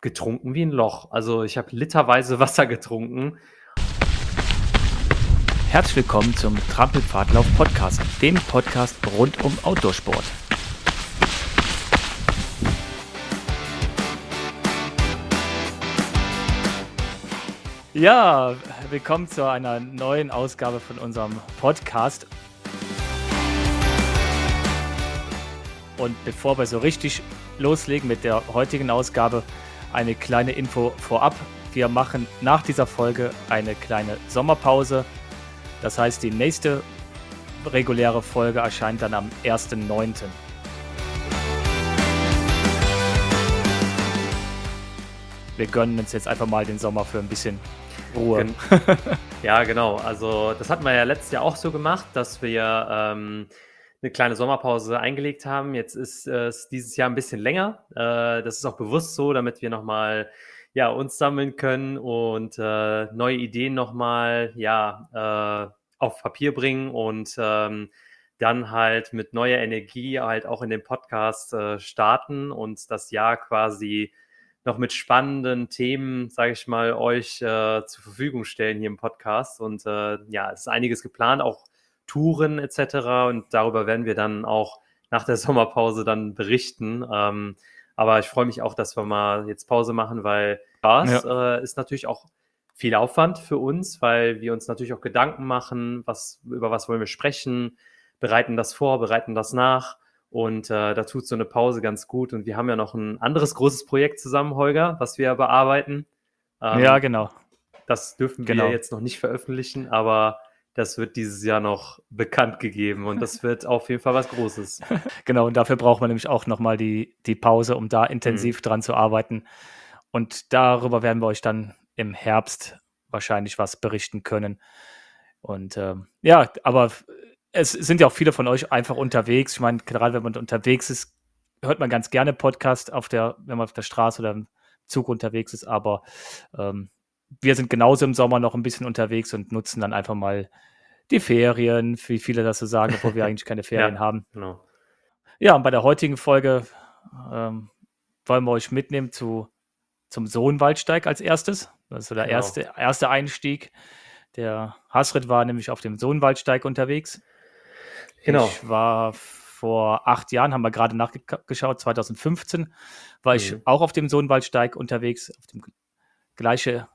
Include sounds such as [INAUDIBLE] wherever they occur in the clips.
getrunken wie ein Loch. Also ich habe literweise [LAUGHS] Wasser getrunken. Herzlich willkommen zum Trampelpfadlauf Podcast, dem Podcast rund um Outdoorsport. Ja, willkommen zu einer neuen Ausgabe von unserem Podcast. Und bevor wir so richtig loslegen mit der heutigen Ausgabe, eine kleine Info vorab. Wir machen nach dieser Folge eine kleine Sommerpause. Das heißt, die nächste reguläre Folge erscheint dann am 1.9. Wir gönnen uns jetzt einfach mal den Sommer für ein bisschen Ruhe. [LAUGHS] ja, genau. Also das hatten wir ja letztes Jahr auch so gemacht, dass wir ähm, eine kleine Sommerpause eingelegt haben. Jetzt ist es dieses Jahr ein bisschen länger. Äh, das ist auch bewusst so, damit wir nochmal ja, uns sammeln können und äh, neue Ideen nochmal ja, äh, auf Papier bringen und ähm, dann halt mit neuer Energie halt auch in den Podcast äh, starten und das Jahr quasi noch mit spannenden Themen, sage ich mal, euch äh, zur Verfügung stellen hier im Podcast. Und äh, ja, es ist einiges geplant, auch Touren etc. Und darüber werden wir dann auch nach der [LAUGHS] Sommerpause dann berichten. Ähm, aber ich freue mich auch, dass wir mal jetzt Pause machen, weil das ja. äh, ist natürlich auch viel Aufwand für uns, weil wir uns natürlich auch Gedanken machen, was, über was wollen wir sprechen, bereiten das vor, bereiten das nach. Und äh, da tut so eine Pause ganz gut. Und wir haben ja noch ein anderes großes Projekt zusammen, Holger, was wir bearbeiten. Ähm, ja, genau. Das dürfen genau. wir jetzt noch nicht veröffentlichen, aber das wird dieses Jahr noch bekannt gegeben und das wird auf jeden Fall was Großes. [LAUGHS] Genau, und dafür braucht man nämlich auch nochmal die, die Pause, um da intensiv mhm. dran zu arbeiten. Und darüber werden wir euch dann im Herbst wahrscheinlich was berichten können. Und ähm, ja, aber es sind ja auch viele von euch einfach unterwegs. Ich meine, gerade wenn man unterwegs ist, hört man ganz gerne Podcast auf der, wenn man auf der Straße oder im Zug unterwegs ist, aber ähm, wir sind genauso im Sommer noch ein bisschen unterwegs und nutzen dann einfach mal die Ferien, wie viele das so sagen, obwohl wir [LAUGHS] eigentlich keine Ferien ja, haben. Genau. Ja, und bei der heutigen Folge ähm, wollen wir euch mitnehmen zu, zum Sohnwaldsteig als erstes. Das ist so der genau. erste, erste Einstieg. Der Hasrit war nämlich auf dem Sohnwaldsteig unterwegs. Genau. Ich war vor acht Jahren, haben wir gerade nachgeschaut, 2015 war mhm. ich auch auf dem Sohnwaldsteig unterwegs, auf dem gleichen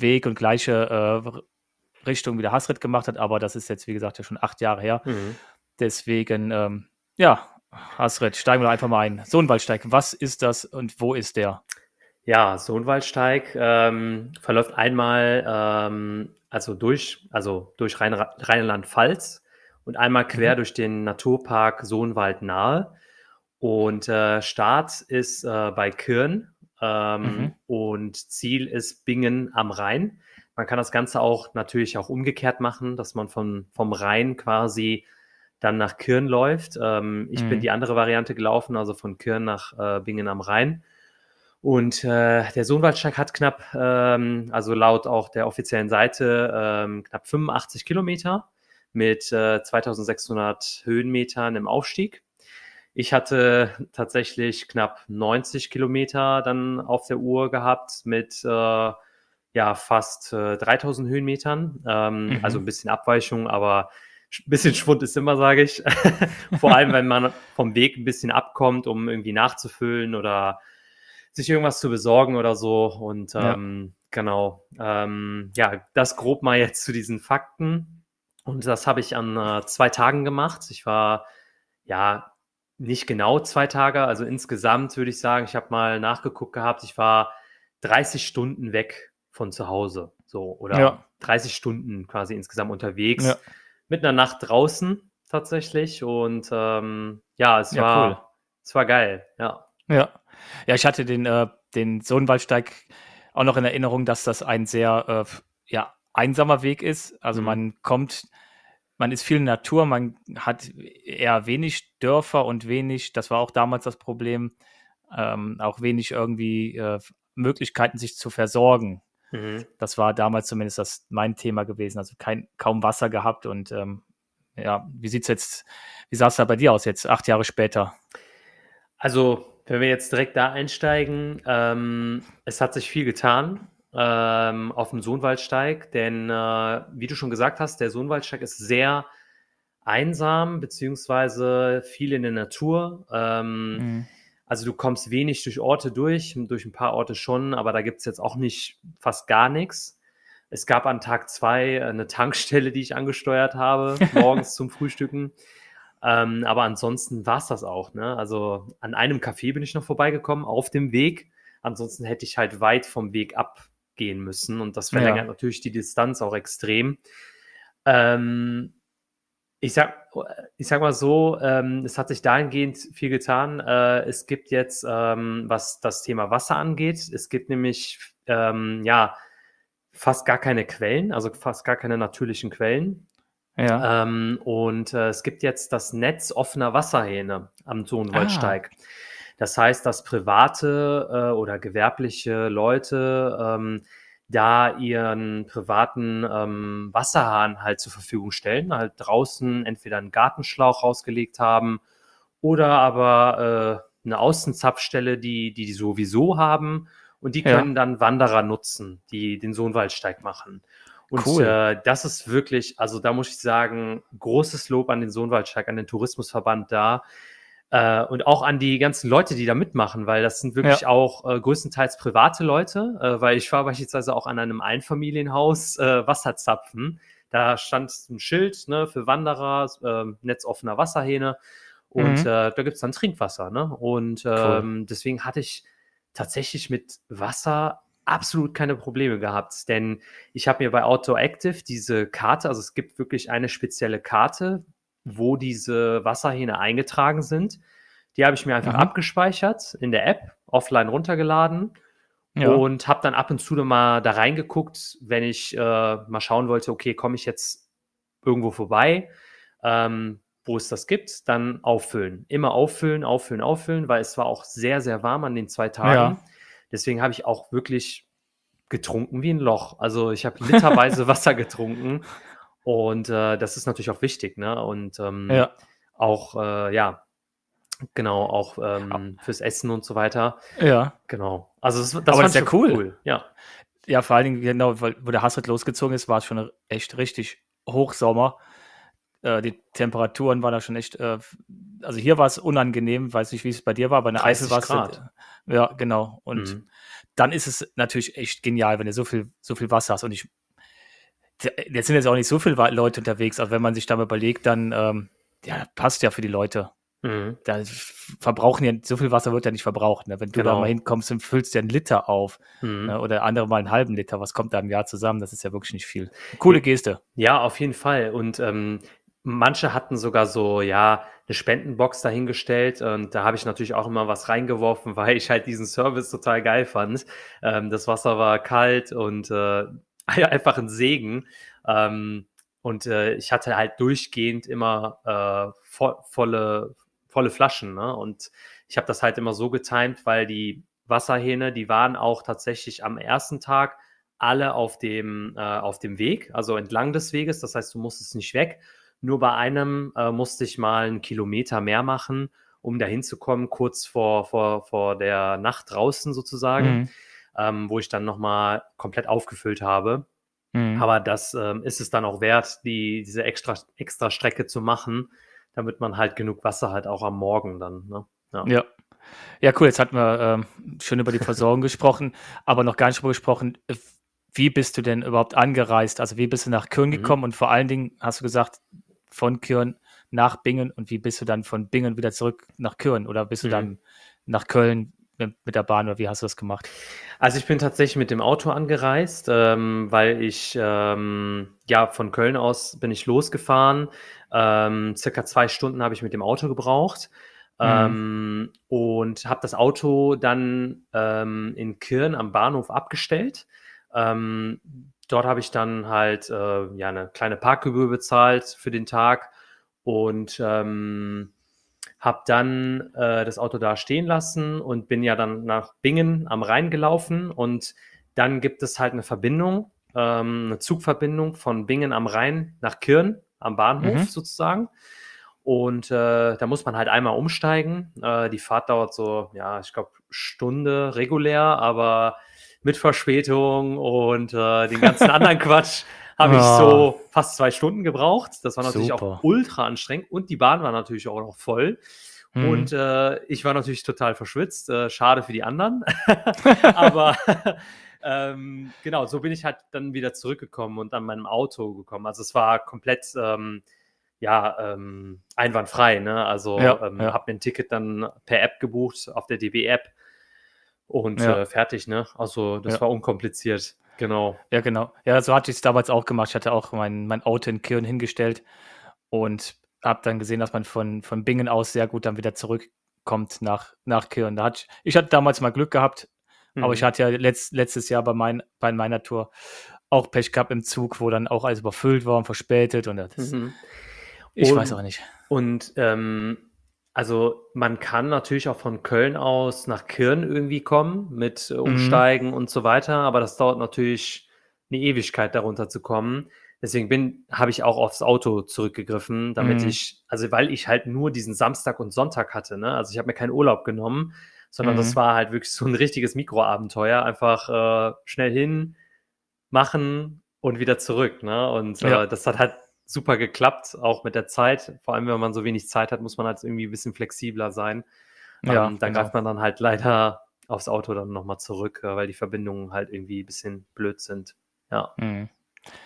Weg und gleiche äh, Richtung, wie der Hasrit gemacht hat, aber das ist jetzt, wie gesagt, ja schon acht Jahre her. Mhm. Deswegen, ähm, ja, Hasrit, steigen wir einfach mal ein. Sohnwaldsteig, was ist das und wo ist der? Ja, Sohnwaldsteig ähm, verläuft einmal ähm, also durch, also durch Rheinland-Pfalz und einmal quer mhm. durch den Naturpark Sohnwald nahe. Und äh, Start ist äh, bei Kirn ähm, mhm. und Ziel ist Bingen am Rhein. Man kann das Ganze auch natürlich auch umgekehrt machen, dass man von, vom Rhein quasi dann nach Kirn läuft. Ähm, ich mhm. bin die andere Variante gelaufen, also von Kirn nach äh, Bingen am Rhein. Und äh, der Sohnwaldsteig hat knapp, ähm, also laut auch der offiziellen Seite, ähm, knapp 85 Kilometer mit äh, 2600 Höhenmetern im Aufstieg. Ich hatte tatsächlich knapp 90 Kilometer dann auf der Uhr gehabt mit äh, ja fast äh, 3000 Höhenmetern. Ähm, mhm. Also ein bisschen Abweichung, aber ein bisschen Schwund ist immer, sage ich. [LAUGHS] Vor allem, wenn man vom Weg ein bisschen abkommt, um irgendwie nachzufüllen oder sich irgendwas zu besorgen oder so. Und ähm, ja. genau, ähm, ja, das grob mal jetzt zu diesen Fakten. Und das habe ich an äh, zwei Tagen gemacht. Ich war ja nicht genau zwei Tage, also insgesamt würde ich sagen, ich habe mal nachgeguckt gehabt, ich war 30 Stunden weg von zu Hause. So, oder ja. 30 Stunden quasi insgesamt unterwegs. Ja. Mit einer Nacht draußen tatsächlich. Und ähm, ja, es ja, war, cool. es war geil, ja. Ja. Ja, ich hatte den, äh, den Sohnwaldsteig auch noch in Erinnerung, dass das ein sehr äh, ja, einsamer Weg ist. Also mhm. man kommt, man ist viel Natur, man hat eher wenig Dörfer und wenig, das war auch damals das Problem, ähm, auch wenig irgendwie äh, Möglichkeiten, sich zu versorgen. Mhm. Das war damals zumindest das mein Thema gewesen. Also kein, kaum Wasser gehabt und ähm, ja, wie sieht's jetzt, wie sah es da bei dir aus jetzt, acht Jahre später? Also Wenn wir jetzt direkt da einsteigen, ähm, es hat sich viel getan ähm, auf dem Sohnwaldsteig, denn äh, wie du schon gesagt hast, der Sohnwaldsteig ist sehr einsam, beziehungsweise viel in der Natur. Ähm, mhm. Also du kommst wenig durch Orte durch, durch ein paar Orte schon, aber da gibt es jetzt auch nicht fast gar nichts. Es gab an Tag zwei eine Tankstelle, die ich angesteuert habe, [LAUGHS] morgens zum Frühstücken. Ähm, aber ansonsten war es das auch. Ne? Also an einem Café bin ich noch vorbeigekommen, auf dem Weg. Ansonsten hätte ich halt weit vom Weg abgehen müssen und das verlängert ja. natürlich die Distanz auch extrem. Ähm, ich sag, ich sag mal so, ähm, es hat sich dahingehend viel getan. Äh, es gibt jetzt, ähm, was das Thema Wasser angeht, es gibt nämlich ähm, ja fast gar keine Quellen, also fast gar keine natürlichen Quellen. Ja. Ähm, und äh, es gibt jetzt das Netz offener Wasserhähne am Sohnwaldsteig. Ah. Das heißt, dass private äh, oder gewerbliche Leute ähm, da ihren privaten ähm, Wasserhahn halt zur Verfügung stellen, halt draußen entweder einen Gartenschlauch rausgelegt haben oder aber äh, eine Außenzapfstelle, die, die die sowieso haben und die können ja. dann Wanderer nutzen, die den Sohnwaldsteig machen. Und cool. äh, das ist wirklich, also da muss ich sagen, großes Lob an den Sohnwaldsteig, an den Tourismusverband da. Äh, und auch an die ganzen Leute, die da mitmachen, weil das sind wirklich ja. auch äh, größtenteils private Leute, äh, weil ich war beispielsweise auch an einem Einfamilienhaus äh, Wasserzapfen. Da stand ein Schild ne, für Wanderer, äh, netzoffener Wasserhähne und mhm. äh, da gibt es dann Trinkwasser. Ne? Und ähm, cool. deswegen hatte ich tatsächlich mit Wasser absolut keine Probleme gehabt, denn ich habe mir bei Autoactive diese Karte, also es gibt wirklich eine spezielle Karte, wo diese Wasserhähne eingetragen sind. Die habe ich mir einfach mhm. abgespeichert in der App, offline runtergeladen ja. und habe dann ab und zu mal da reingeguckt, wenn ich äh, mal schauen wollte, okay, komme ich jetzt irgendwo vorbei, ähm, wo es das gibt, dann auffüllen. Immer auffüllen, auffüllen, auffüllen, weil es war auch sehr, sehr warm an den zwei Tagen. Ja. Deswegen habe ich auch wirklich getrunken wie ein Loch. Also ich habe literweise [LAUGHS] Wasser getrunken und äh, das ist natürlich auch wichtig, ne? Und ähm, ja. auch, äh, ja, genau, auch ähm, fürs Essen und so weiter. Ja. Genau. Also das, das, Aber das ist ja cool. cool. Ja. Ja, vor allen Dingen, genau, weil, wo der Hasret losgezogen ist, war es schon echt richtig Hochsommer. Äh, die Temperaturen waren da schon echt, äh, also hier war es unangenehm, weiß nicht, wie es bei dir war, aber in der Eifel war es. Ja, genau. Und mhm. dann ist es natürlich echt genial, wenn du so viel, so viel Wasser hast. Und ich, jetzt sind jetzt auch nicht so viele Leute unterwegs, aber wenn man sich da mal überlegt, dann, ähm, ja, passt ja für die Leute. Mhm. Da verbrauchen ja, so viel Wasser wird ja nicht verbraucht. Ne? Wenn du genau. da mal hinkommst und füllst dir einen Liter auf mhm. ne? oder andere mal einen halben Liter, was kommt da im Jahr zusammen? Das ist ja wirklich nicht viel. Coole Geste. Ja, auf jeden Fall. Und ähm, Manche hatten sogar so, ja, eine Spendenbox dahingestellt und da habe ich natürlich auch immer was reingeworfen, [LAUGHS] weil ich halt diesen Service total geil fand. Ähm, das Wasser war kalt und äh, [LAUGHS] einfach ein Segen. Ähm, und äh, ich hatte halt durchgehend immer äh, vo volle, volle Flaschen. Ne? Und ich habe das halt immer so getimt, weil die Wasserhähne, die waren auch tatsächlich am ersten Tag alle auf dem, äh, auf dem Weg, also entlang des Weges. Das heißt, du musstest nicht weg. Nur bei einem äh, musste ich mal einen Kilometer mehr machen, um da hinzukommen, kurz vor, vor, vor der Nacht draußen sozusagen, mhm. Ähm, wo ich dann nochmal komplett aufgefüllt habe. Mhm. Aber das ähm, ist es dann auch wert, die, diese extra, extra Strecke zu machen, damit man halt genug Wasser hat, auch am Morgen dann. Ne? Ja. ja. Ja, cool. Jetzt hatten wir ähm, schon über die Versorgung [LAUGHS] gesprochen, aber noch gar nicht darüber gesprochen, wie bist du denn überhaupt angereist? Also wie bist du nach Köln mhm. gekommen? Und vor allen Dingen hast du gesagt, von Köln nach Bingen und wie bist du dann von Bingen wieder zurück nach Köln oder bist du mhm. dann nach Köln mit, der Bahn oder wie hast du das gemacht? Also ich bin tatsächlich mit dem Auto angereist, ähm, weil ich ähm, ja von Köln aus bin ich losgefahren. Ähm, circa zwei Stunden habe ich mit dem Auto gebraucht. Mhm. Ähm, und habe das Auto dann ähm, in Kirn am Bahnhof abgestellt. Ähm, dort habe ich dann halt äh, ja eine kleine Parkgebühr bezahlt für den Tag und habe dann äh, das Auto da stehen lassen und bin ja dann nach Bingen am Rhein gelaufen und dann gibt es halt eine Verbindung, ähm, eine Zugverbindung von Bingen am Rhein nach Kirn am Bahnhof mhm. sozusagen. Und äh, da muss man halt einmal umsteigen. Äh, die Fahrt dauert so, ja, ich glaube, Stunde regulär, aber mit Verspätung und äh, den ganzen [LAUGHS] anderen Quatsch habe ich so ah. fast zwei Stunden gebraucht. Das war natürlich Super. auch ultra anstrengend und die Bahn war natürlich auch noch voll. Mhm. Und äh, ich war natürlich total verschwitzt. Äh, schade für die anderen. [LAUGHS] Aber [LAUGHS] ähm, genau, so bin ich halt dann wieder zurückgekommen und an meinem Auto gekommen. Also es war komplett ähm, ja, ähm, einwandfrei. Ne? Also ja, ähm, ja. habe mir ein Ticket dann per App gebucht auf der DB-App und ja. äh, fertig. Ne? Also das war unkompliziert. Genau. Ja, genau. Ja, so hatte ich es damals auch gemacht. Ich hatte auch mein, mein Auto in Kirn hingestellt und habe dann gesehen, dass man von, von Bingen aus sehr gut dann wieder zurückkommt nach, nach Kirn. Da hatte ich, ich hatte damals mal Glück gehabt, mhm. aber ich mhm. hatte ja letzt, letztes Jahr bei, mein, bei meiner Tour auch Pech gehabt im Zug, wo dann auch alles überfüllt war und verspätet und das, mhm. ich und, weiß auch nicht. Und ähm, also man kann natürlich auch von Köln aus nach Kirn irgendwie kommen mit äh, mhm. Umsteigen mhm. und so weiter, aber das dauert natürlich eine Ewigkeit, darunter zu kommen. Deswegen bin, habe ich auch aufs Auto zurückgegriffen, damit mhm. ich, also weil ich halt nur diesen Samstag und Sonntag hatte, ne? Also ich habe mir keinen Urlaub genommen, sondern mhm. das war halt wirklich so ein richtiges Mikroabenteuer. Einfach äh, schnell hin, machen und wieder zurück, ne? Und äh, ja. das hat halt super geklappt, auch mit der Zeit. Vor allem, wenn man so wenig Zeit hat, muss man halt irgendwie ein bisschen flexibler sein. Ja, ähm, da genau. greift man dann halt leider aufs Auto dann nochmal zurück, äh, weil die Verbindungen halt irgendwie ein bisschen blöd sind. Ja. Mhm.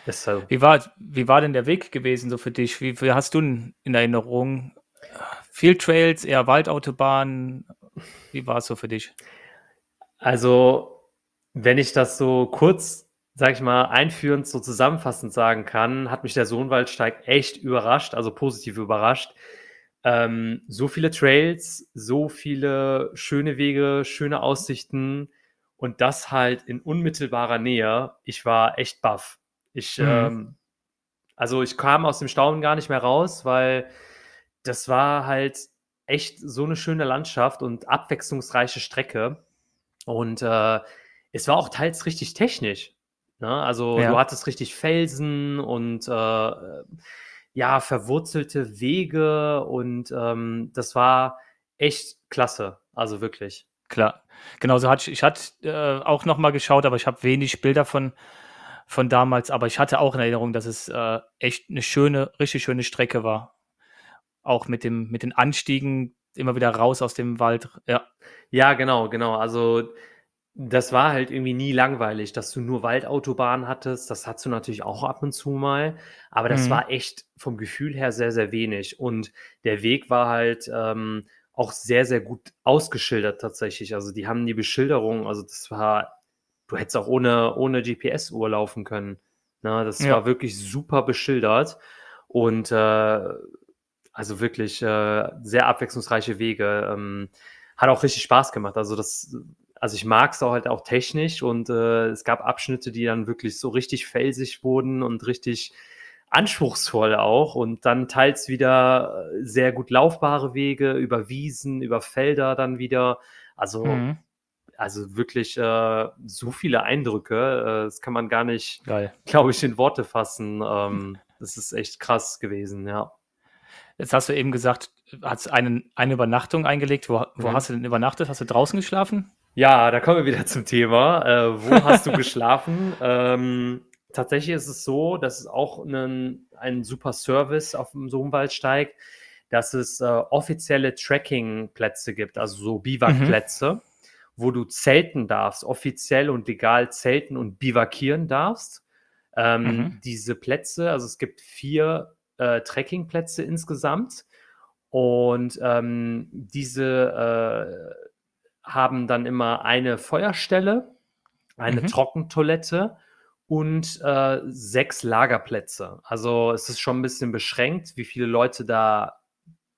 Deshalb. Wie, war, wie war denn der Weg gewesen so für dich? Wie, wie hast du in Erinnerung? Viel Trails, eher Waldautobahnen? Wie war es so für dich? Also, wenn ich das so kurz sag ich mal, einführend so zusammenfassend sagen kann, hat mich der Sohnwaldsteig echt überrascht, also positiv überrascht. Ähm, so viele Trails, so viele schöne Wege, schöne Aussichten und das halt in unmittelbarer Nähe. Ich war echt baff. Ich, mhm. ähm, also ich kam aus dem Staunen gar nicht mehr raus, weil das war halt echt so eine schöne Landschaft und abwechslungsreiche Strecke. Und äh, es war auch teils richtig technisch. Ne? Also ja. du hattest richtig Felsen und äh, ja, verwurzelte Wege und ähm, das war echt klasse. Also wirklich. Klar. Genau, so hatte ich, ich hatte äh, auch nochmal geschaut, aber ich habe wenig Bilder von, von damals, aber ich hatte auch in Erinnerung, dass es äh, echt eine schöne, richtig schöne Strecke war. Auch mit dem, mit den Anstiegen immer wieder raus aus dem Wald. Ja. Ja, genau, genau. Also das war halt irgendwie nie langweilig, dass du nur Waldautobahnen hattest. Das hattest du natürlich auch ab und zu mal. Aber das mhm. war echt vom Gefühl her sehr, sehr wenig. Und der Weg war halt ähm, auch sehr, sehr gut ausgeschildert tatsächlich. Also die haben die Beschilderung, also das war, du hättest auch ohne, ohne GPS-Uhr laufen können. Na, ne? das ja. war wirklich super beschildert. Und äh, also wirklich äh, sehr abwechslungsreiche Wege. Ähm, hat auch richtig Spaß gemacht. Also das also ich mag es auch halt auch technisch und äh, es gab Abschnitte, die dann wirklich so richtig felsig wurden und richtig anspruchsvoll auch und dann teils wieder äh, sehr gut laufbare Wege über Wiesen, über Felder dann wieder. Also, mhm. also wirklich äh, so viele Eindrücke, äh, das kann man gar nicht, glaube ich, in Worte fassen. Ähm, das ist echt krass gewesen, ja. Jetzt hast du eben gesagt, hast einen, eine Übernachtung eingelegt. Wo, wo mhm. hast du denn übernachtet? Hast du draußen geschlafen? Ja, da kommen wir wieder zum Thema. Äh, wo hast du geschlafen? [LAUGHS] Ähm, tatsächlich ist es so, dass es auch einen, ein super Service auf dem Sohnwaldsteig, dass es äh, offizielle Tracking-Plätze gibt, also so Biwakplätze, mhm. wo du zelten darfst, offiziell und legal zelten und bivakieren darfst. Ähm, mhm. Diese Plätze, also es gibt vier äh, Trekkingplätze insgesamt und ähm, diese äh, haben dann immer eine Feuerstelle, eine mhm. Trockentoilette und äh, sechs Lagerplätze. Also es ist schon ein bisschen beschränkt, wie viele Leute da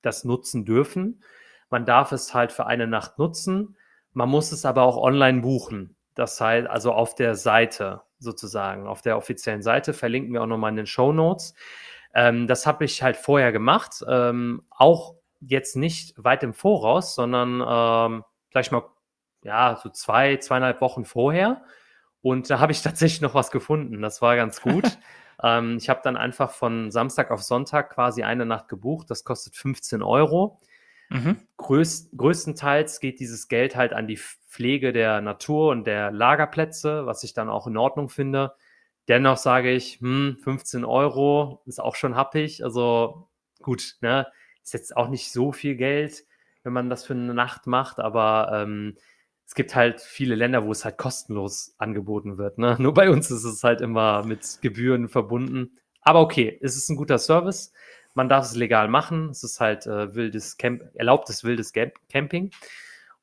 das nutzen dürfen. Man darf es halt für eine Nacht nutzen. Man muss es aber auch online buchen. Das heißt, also auf der Seite sozusagen, auf der offiziellen Seite, verlinken wir auch nochmal in den Show Notes. Ähm, das habe ich halt vorher gemacht, ähm, auch jetzt nicht weit im Voraus, sondern ähm, vielleicht mal, ja, so zwei, zweieinhalb Wochen vorher. Und da habe ich [LAUGHS] tatsächlich noch was gefunden. Das war ganz gut. [LAUGHS] Ähm, ich habe dann einfach von Samstag auf Sonntag quasi eine Nacht gebucht. Das kostet 15 Euro. Mhm. Größt, größtenteils geht dieses Geld halt an die Pflege der Natur und der Lagerplätze, was ich dann auch in Ordnung finde. Dennoch sage ich, hm, 15 Euro ist auch schon happig. Also gut, ne? Ist jetzt auch nicht so viel Geld, wenn man das für eine Nacht macht, aber ähm, es gibt halt viele Länder, wo es halt kostenlos angeboten wird. Ne? [LAUGHS] Nur bei uns ist es halt immer mit Gebühren verbunden. Aber okay, es ist ein guter Service. Man darf es legal machen. Es ist halt äh, wildes Camp erlaubtes wildes Camping.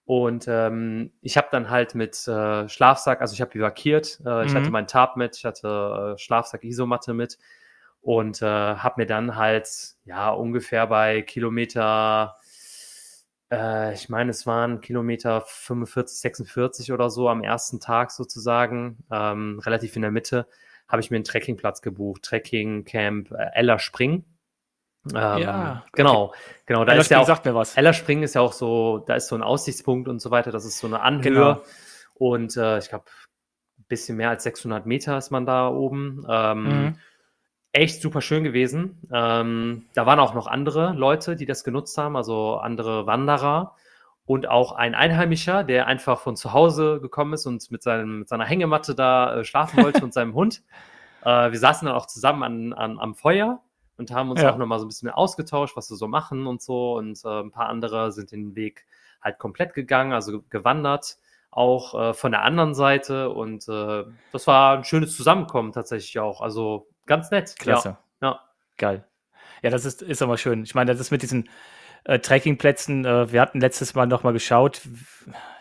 Und ähm, ich habe dann halt mit äh, Schlafsack, also ich habe bivakiert, äh, mhm. ich hatte mhm. meinen Tarp mit, ich hatte äh, Schlafsack, Isomatte mit und äh, habe mir dann halt ja ungefähr bei Kilometer, äh, ich meine es waren Kilometer 45, 46 oder so am ersten Tag sozusagen, ähm, relativ in der Mitte, habe ich mir einen Trekkingplatz gebucht, Trekking Camp äh, Ella Spring. Ähm, ja, genau, genau. Da Eller ist ja auch, sagt mir was. Eller Springen ist ja auch so, da ist so ein Aussichtspunkt und so weiter. Das ist so eine Anhöhe genau. und äh, ich glaube, ein bisschen mehr als 600 Meter ist man da oben. Ähm, mhm. Echt super schön gewesen. Ähm, da waren auch noch andere Leute, die das genutzt haben, also andere Wanderer und auch ein Einheimischer, der einfach von zu Hause gekommen ist und mit, seinem, mit seiner Hängematte da äh, schlafen wollte und [LAUGHS] seinem Hund. Äh, wir saßen dann auch zusammen an, an, am Feuer und haben uns ja. auch nochmal so ein bisschen ausgetauscht, was wir so machen und so. Und äh, ein paar andere sind den Weg halt komplett gegangen, also gewandert, auch äh, von der anderen Seite. Und äh, das war ein schönes Zusammenkommen tatsächlich auch. Also ganz nett. Klasse. Ja. ja. Geil. Ja, das ist, ist aber schön. Ich meine, das ist mit diesen äh, Trekkingplätzen, äh, wir hatten letztes Mal nochmal geschaut.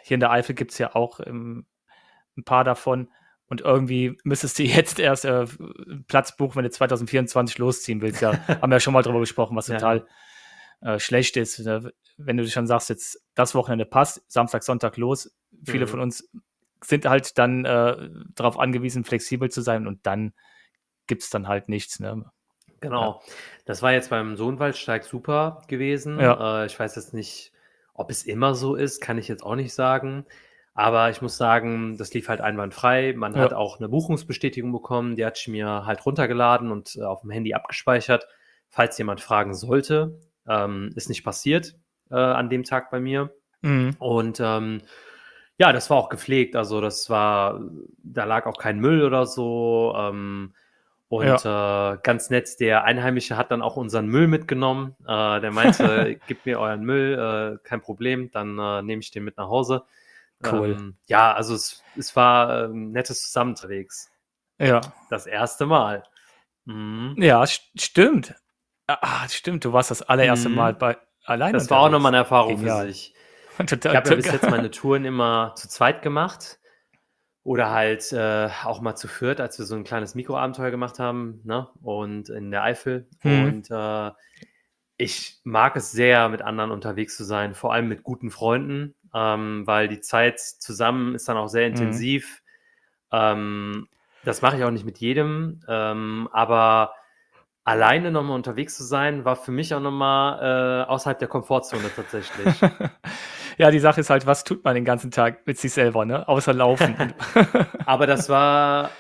Hier in der Eifel gibt es ja auch ähm, ein paar davon. Und irgendwie müsstest du [LAUGHS] jetzt erst äh, Platz buchen, wenn du 2024 losziehen willst. Ja, [LAUGHS] haben wir ja schon mal drüber gesprochen, was total ja. äh, schlecht ist. Ne? Wenn du schon sagst, jetzt das Wochenende passt, Samstag, Sonntag los. Viele mhm. von uns sind halt dann äh, darauf angewiesen, flexibel zu sein und dann gibt es dann halt nichts. Ne? Genau. Ja. Das war jetzt beim Sohnwaldsteig super gewesen. Ja. Äh, ich weiß jetzt nicht, ob es immer so ist, kann ich jetzt auch nicht sagen. Aber ich muss sagen, das lief halt einwandfrei. Man ja. hat auch eine Buchungsbestätigung bekommen, die hat ich mir halt runtergeladen und äh, auf dem Handy abgespeichert. Falls jemand fragen sollte, ähm, ist nicht passiert äh, an dem Tag bei mir. Mhm. Und ähm, ja, das war auch gepflegt. Also das war, da lag auch kein Müll oder so. Ähm, und ja. äh, ganz nett, der Einheimische hat dann auch unseren Müll mitgenommen. Äh, der meinte, [LAUGHS] gib mir euren Müll, äh, kein Problem, dann äh, nehme ich den mit nach Hause. Cool. Ähm, ja, also es, es war ein ähm, nettes Zusammenträgs. Ja. Das erste Mal. Mhm. Ja, st stimmt. Ah, stimmt, du warst das allererste mhm. Mal bei alleine. Das war auch nochmal eine Erfahrung Genial. für sich. [LAUGHS] Total, ich habe ja bis jetzt meine Touren immer zu zweit gemacht. Oder halt äh, auch mal zu viert, als wir so ein kleines Mikroabenteuer gemacht haben, ne? Und in der Eifel. Mhm. Und äh, ich mag es sehr, mit anderen unterwegs zu sein, vor allem mit guten Freunden ähm, weil die Zeit zusammen ist dann auch sehr mhm. intensiv. Mhm. Ähm, das mache ich auch nicht mit jedem, ähm, aber alleine nochmal unterwegs zu sein, war für mich auch nochmal äh, außerhalb der Komfortzone tatsächlich. [LAUGHS] ja, die Sache ist halt, was tut man den ganzen Tag mit sich selber, ne? Außer laufen. [LAUGHS] [LAUGHS] aber das war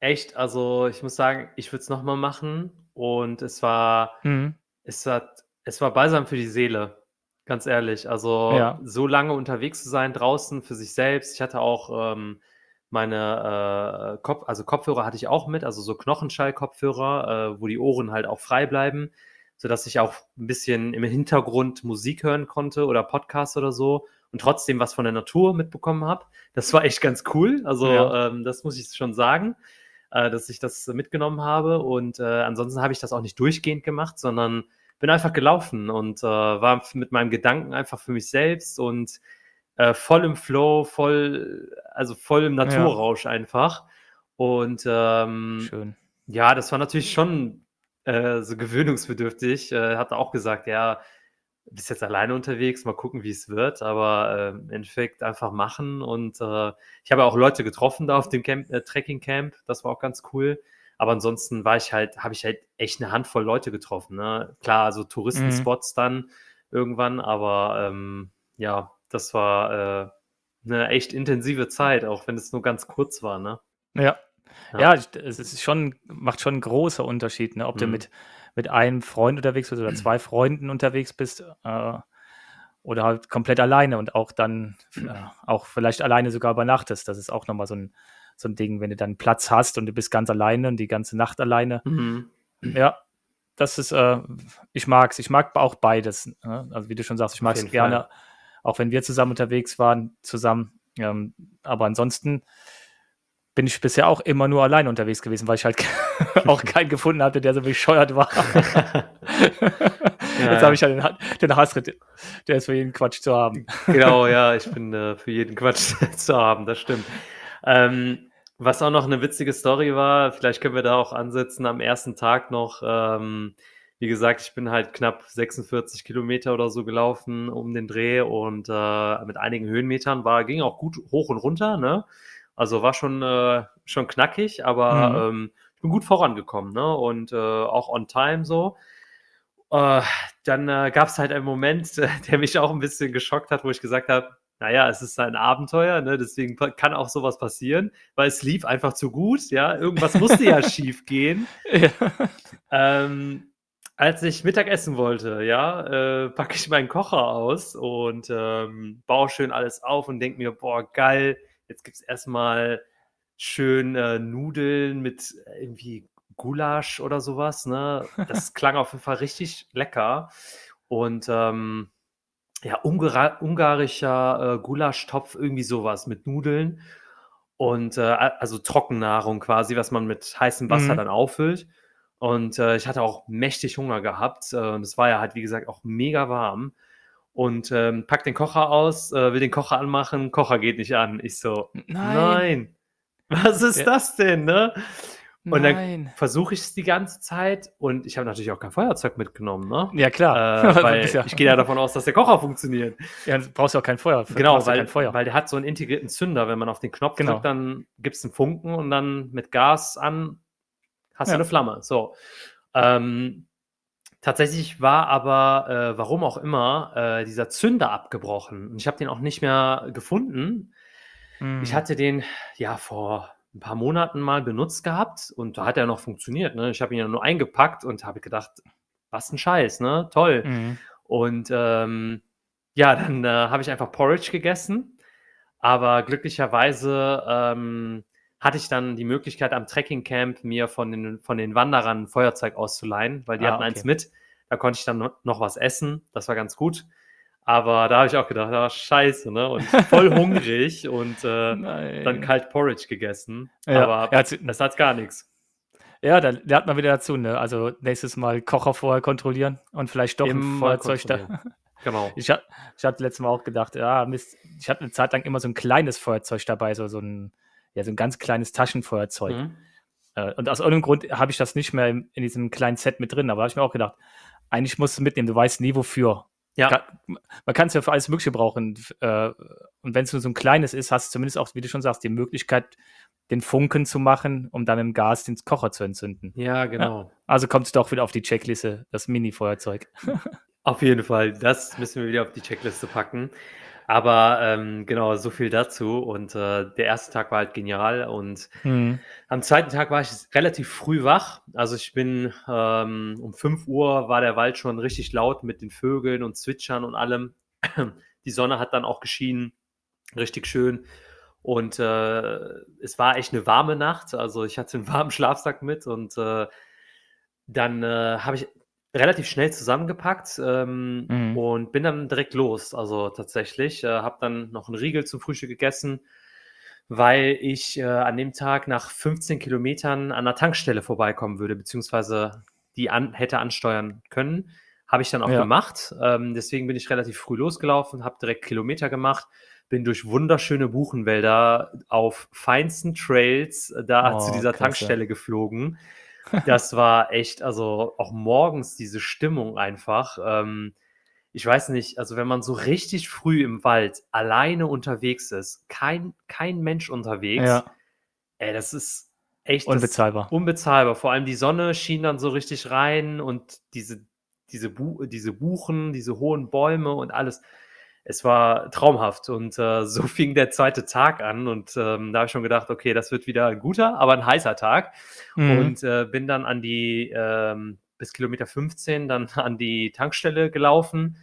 echt, also ich muss sagen, ich würde es nochmal machen und es war, mhm. es hat, es war balsam für die Seele. Ganz ehrlich, also ja. so lange unterwegs zu sein draußen für sich selbst. Ich hatte auch ähm, meine äh, Kopf, also Kopfhörer hatte ich auch mit, also so Knochenschall-Kopfhörer, äh, wo die Ohren halt auch frei bleiben, sodass ich auch ein bisschen im Hintergrund Musik hören konnte oder Podcast oder so und trotzdem was von der Natur mitbekommen habe. Das war echt ganz cool. Also ja. ähm, das muss ich schon sagen, äh, dass ich das mitgenommen habe. Und äh, ansonsten habe ich das auch nicht durchgehend gemacht, sondern bin einfach gelaufen und äh, war mit meinem Gedanken einfach für mich selbst und äh, voll im Flow, voll, also voll im Naturrausch ja. einfach. Und ähm, Schön. ja, das war natürlich schon äh, so gewöhnungsbedürftig. Äh, hat auch gesagt, ja, bist jetzt alleine unterwegs, mal gucken, wie es wird, aber äh, im Endeffekt einfach machen. Und äh, ich habe auch Leute getroffen da auf dem Camp, äh, Trekking Camp, das war auch ganz cool. Aber ansonsten war ich halt, habe ich halt echt eine Handvoll Leute getroffen. Ne? Klar, also Touristenspots mhm. dann irgendwann, aber ähm, ja, das war äh, eine echt intensive Zeit, auch wenn es nur ganz kurz war, ne? Ja. Ja, ja es ist schon, macht schon einen großen Unterschied, ne? ob mhm. du mit, mit einem Freund unterwegs bist oder [CLEARS THROAT] zwei Freunden unterwegs bist äh, oder halt komplett alleine und auch dann äh, [CLEARS THROAT] auch vielleicht alleine sogar übernachtest. Das ist auch nochmal so ein, so ein Ding, wenn du dann Platz hast und du bist ganz alleine und die ganze Nacht alleine. Mhm. Ja, das ist, äh, ich mag's. Ich mag auch beides. Ne? Also wie du schon sagst, ich mag es gerne, Fall. auch wenn wir zusammen unterwegs waren, zusammen. Ähm, aber ansonsten bin ich bisher auch immer nur allein unterwegs gewesen, weil ich halt [LAUGHS] auch keinen gefunden hatte, der so bescheuert war. [LAUGHS] ja, Jetzt habe ich ja den, den Hassritt, der ist für jeden Quatsch zu haben. [LAUGHS] genau, ja, ich bin äh, für jeden Quatsch zu haben, das stimmt. Ähm, was auch noch eine witzige Story war, vielleicht können wir da auch ansetzen am ersten Tag noch. Ähm, wie gesagt, ich bin halt knapp 46 Kilometer oder so gelaufen um den Dreh und äh, mit einigen Höhenmetern war, ging auch gut hoch und runter, ne? Also war schon, äh, schon knackig, aber mhm. ähm, ich bin gut vorangekommen, ne? Und äh, auch on time so. Äh, dann äh, gab es halt einen Moment, [LAUGHS] der mich auch ein bisschen geschockt hat, wo ich gesagt habe, naja, es ist ein Abenteuer, ne? deswegen kann auch sowas passieren, weil es lief einfach zu gut, ja, irgendwas musste ja [LAUGHS] schief gehen. Ja. Ähm, als ich Mittag essen wollte, ja, äh, packe ich meinen Kocher aus und ähm, baue schön alles auf und denke mir, boah, geil, jetzt gibt es erstmal schön äh, Nudeln mit irgendwie Gulasch oder sowas, ne? Das [LAUGHS] klang auf jeden Fall richtig lecker. Und ähm, ja, Ungar ungarischer äh, Gulaschtopf, irgendwie sowas mit Nudeln und äh, also Trockennahrung quasi, was man mit heißem Wasser mhm. dann auffüllt. Und äh, ich hatte auch mächtig Hunger gehabt. Äh, und es war ja halt, wie gesagt, auch mega warm. Und ähm, pack den Kocher aus, äh, will den Kocher anmachen, Kocher geht nicht an. Ich so, nein, nein. was ist ja. das denn, ne? Und Nein. dann versuche ich es die ganze Zeit und ich habe natürlich auch kein Feuerzeug mitgenommen, ne? Ja, klar. Äh, [LAUGHS] weil ja. ich gehe ja davon aus, dass der Kocher funktioniert. Ja, du brauchst ja auch kein Feuer. Genau, weil, Feuer. weil der hat so einen integrierten Zünder. Wenn man auf den Knopf genau. drückt, dann gibt es einen Funken und dann mit Gas an hast ja. du eine Flamme. So. Ähm, tatsächlich war aber, äh, warum auch immer, äh, dieser Zünder abgebrochen. Und ich habe den auch nicht mehr gefunden. Mhm. Ich hatte den ja vor ein paar Monaten mal benutzt gehabt und da hat er noch funktioniert. Ne? Ich habe ihn ja nur eingepackt und habe gedacht, was ein Scheiß, ne? Toll. Mhm. Und ähm, ja, dann äh, habe ich einfach Porridge gegessen. Aber glücklicherweise ähm, hatte ich dann die Möglichkeit am Trekking Camp mir von den, von den Wanderern Feuerzeug auszuleihen, weil die ah, hatten okay. eins mit. Da konnte ich dann noch was essen. Das war ganz gut. Aber da habe ich auch gedacht, ah, scheiße, ne? Und voll [LAUGHS] hungrig und äh, dann kalt Porridge gegessen. Ja, aber das hat gar nichts. Ja, da lernt man wieder dazu, ne? Also nächstes Mal Kocher vorher kontrollieren und vielleicht doch ein Feuerzeug da. Genau. [LAUGHS] Ich, ich hatte letztes Mal auch gedacht, ja, Mist, ich hatte eine Zeit lang immer so ein kleines Feuerzeug dabei, so, so ein, ja, so ein ganz kleines Taschenfeuerzeug. Mhm. Äh, und aus irgendeinem Grund habe ich das nicht mehr in, in diesem kleinen Set mit drin, aber habe ich mir auch gedacht, eigentlich musst du mitnehmen, du weißt nie wofür. Ja. man kann es ja für alles Mögliche brauchen. Äh, und wenn es nur so ein kleines ist, hast du zumindest auch, wie du schon sagst, die Möglichkeit, den Funken zu machen, um dann im Gas den Kocher zu entzünden. Ja, genau. Ja. Also kommt es doch wieder auf die Checkliste, das Mini-Feuerzeug. Auf jeden Fall, das müssen wir wieder auf die Checkliste packen. Aber ähm, genau, so viel dazu. Und äh, der erste Tag war halt genial. Und mhm. am zweiten Tag war ich relativ früh wach. Also ich bin ähm, um 5 Uhr war der Wald schon richtig laut mit den Vögeln und Zwitschern und allem. [CLEARS THROAT] Die Sonne hat dann auch geschienen, richtig schön. Und äh, es war echt eine warme Nacht. Also ich hatte einen warmen Schlafsack mit und äh, dann äh, habe ich relativ schnell zusammengepackt ähm, mhm. und bin dann direkt los. Also tatsächlich, äh, habe dann noch einen Riegel zum Frühstück gegessen, weil ich äh, an dem Tag nach 15 Kilometern an der Tankstelle vorbeikommen würde, beziehungsweise die an, hätte ansteuern können. Habe ich dann auch ja. gemacht. Ähm, deswegen bin ich relativ früh losgelaufen, habe direkt Kilometer gemacht, bin durch wunderschöne Buchenwälder auf feinsten Trails äh, da oh, zu dieser klasse. Tankstelle geflogen das war echt, also auch morgens diese Stimmung einfach. Ähm, ich weiß nicht, also wenn man so richtig früh im Wald alleine unterwegs ist, kein, kein Mensch unterwegs, ja. ey, das ist echt unbezahlbar. unbezahlbar. Vor allem die Sonne schien dann so richtig rein und diese, diese, Bu diese Buchen, diese hohen Bäume und alles. Es war traumhaft und äh, [LAUGHS] so fing der zweite Tag an und ähm, da habe ich schon gedacht, okay, das wird wieder ein guter, aber ein heißer Tag mhm. und äh, bin dann an die ähm, bis Kilometer 15 dann [LAUGHS] an die Tankstelle gelaufen.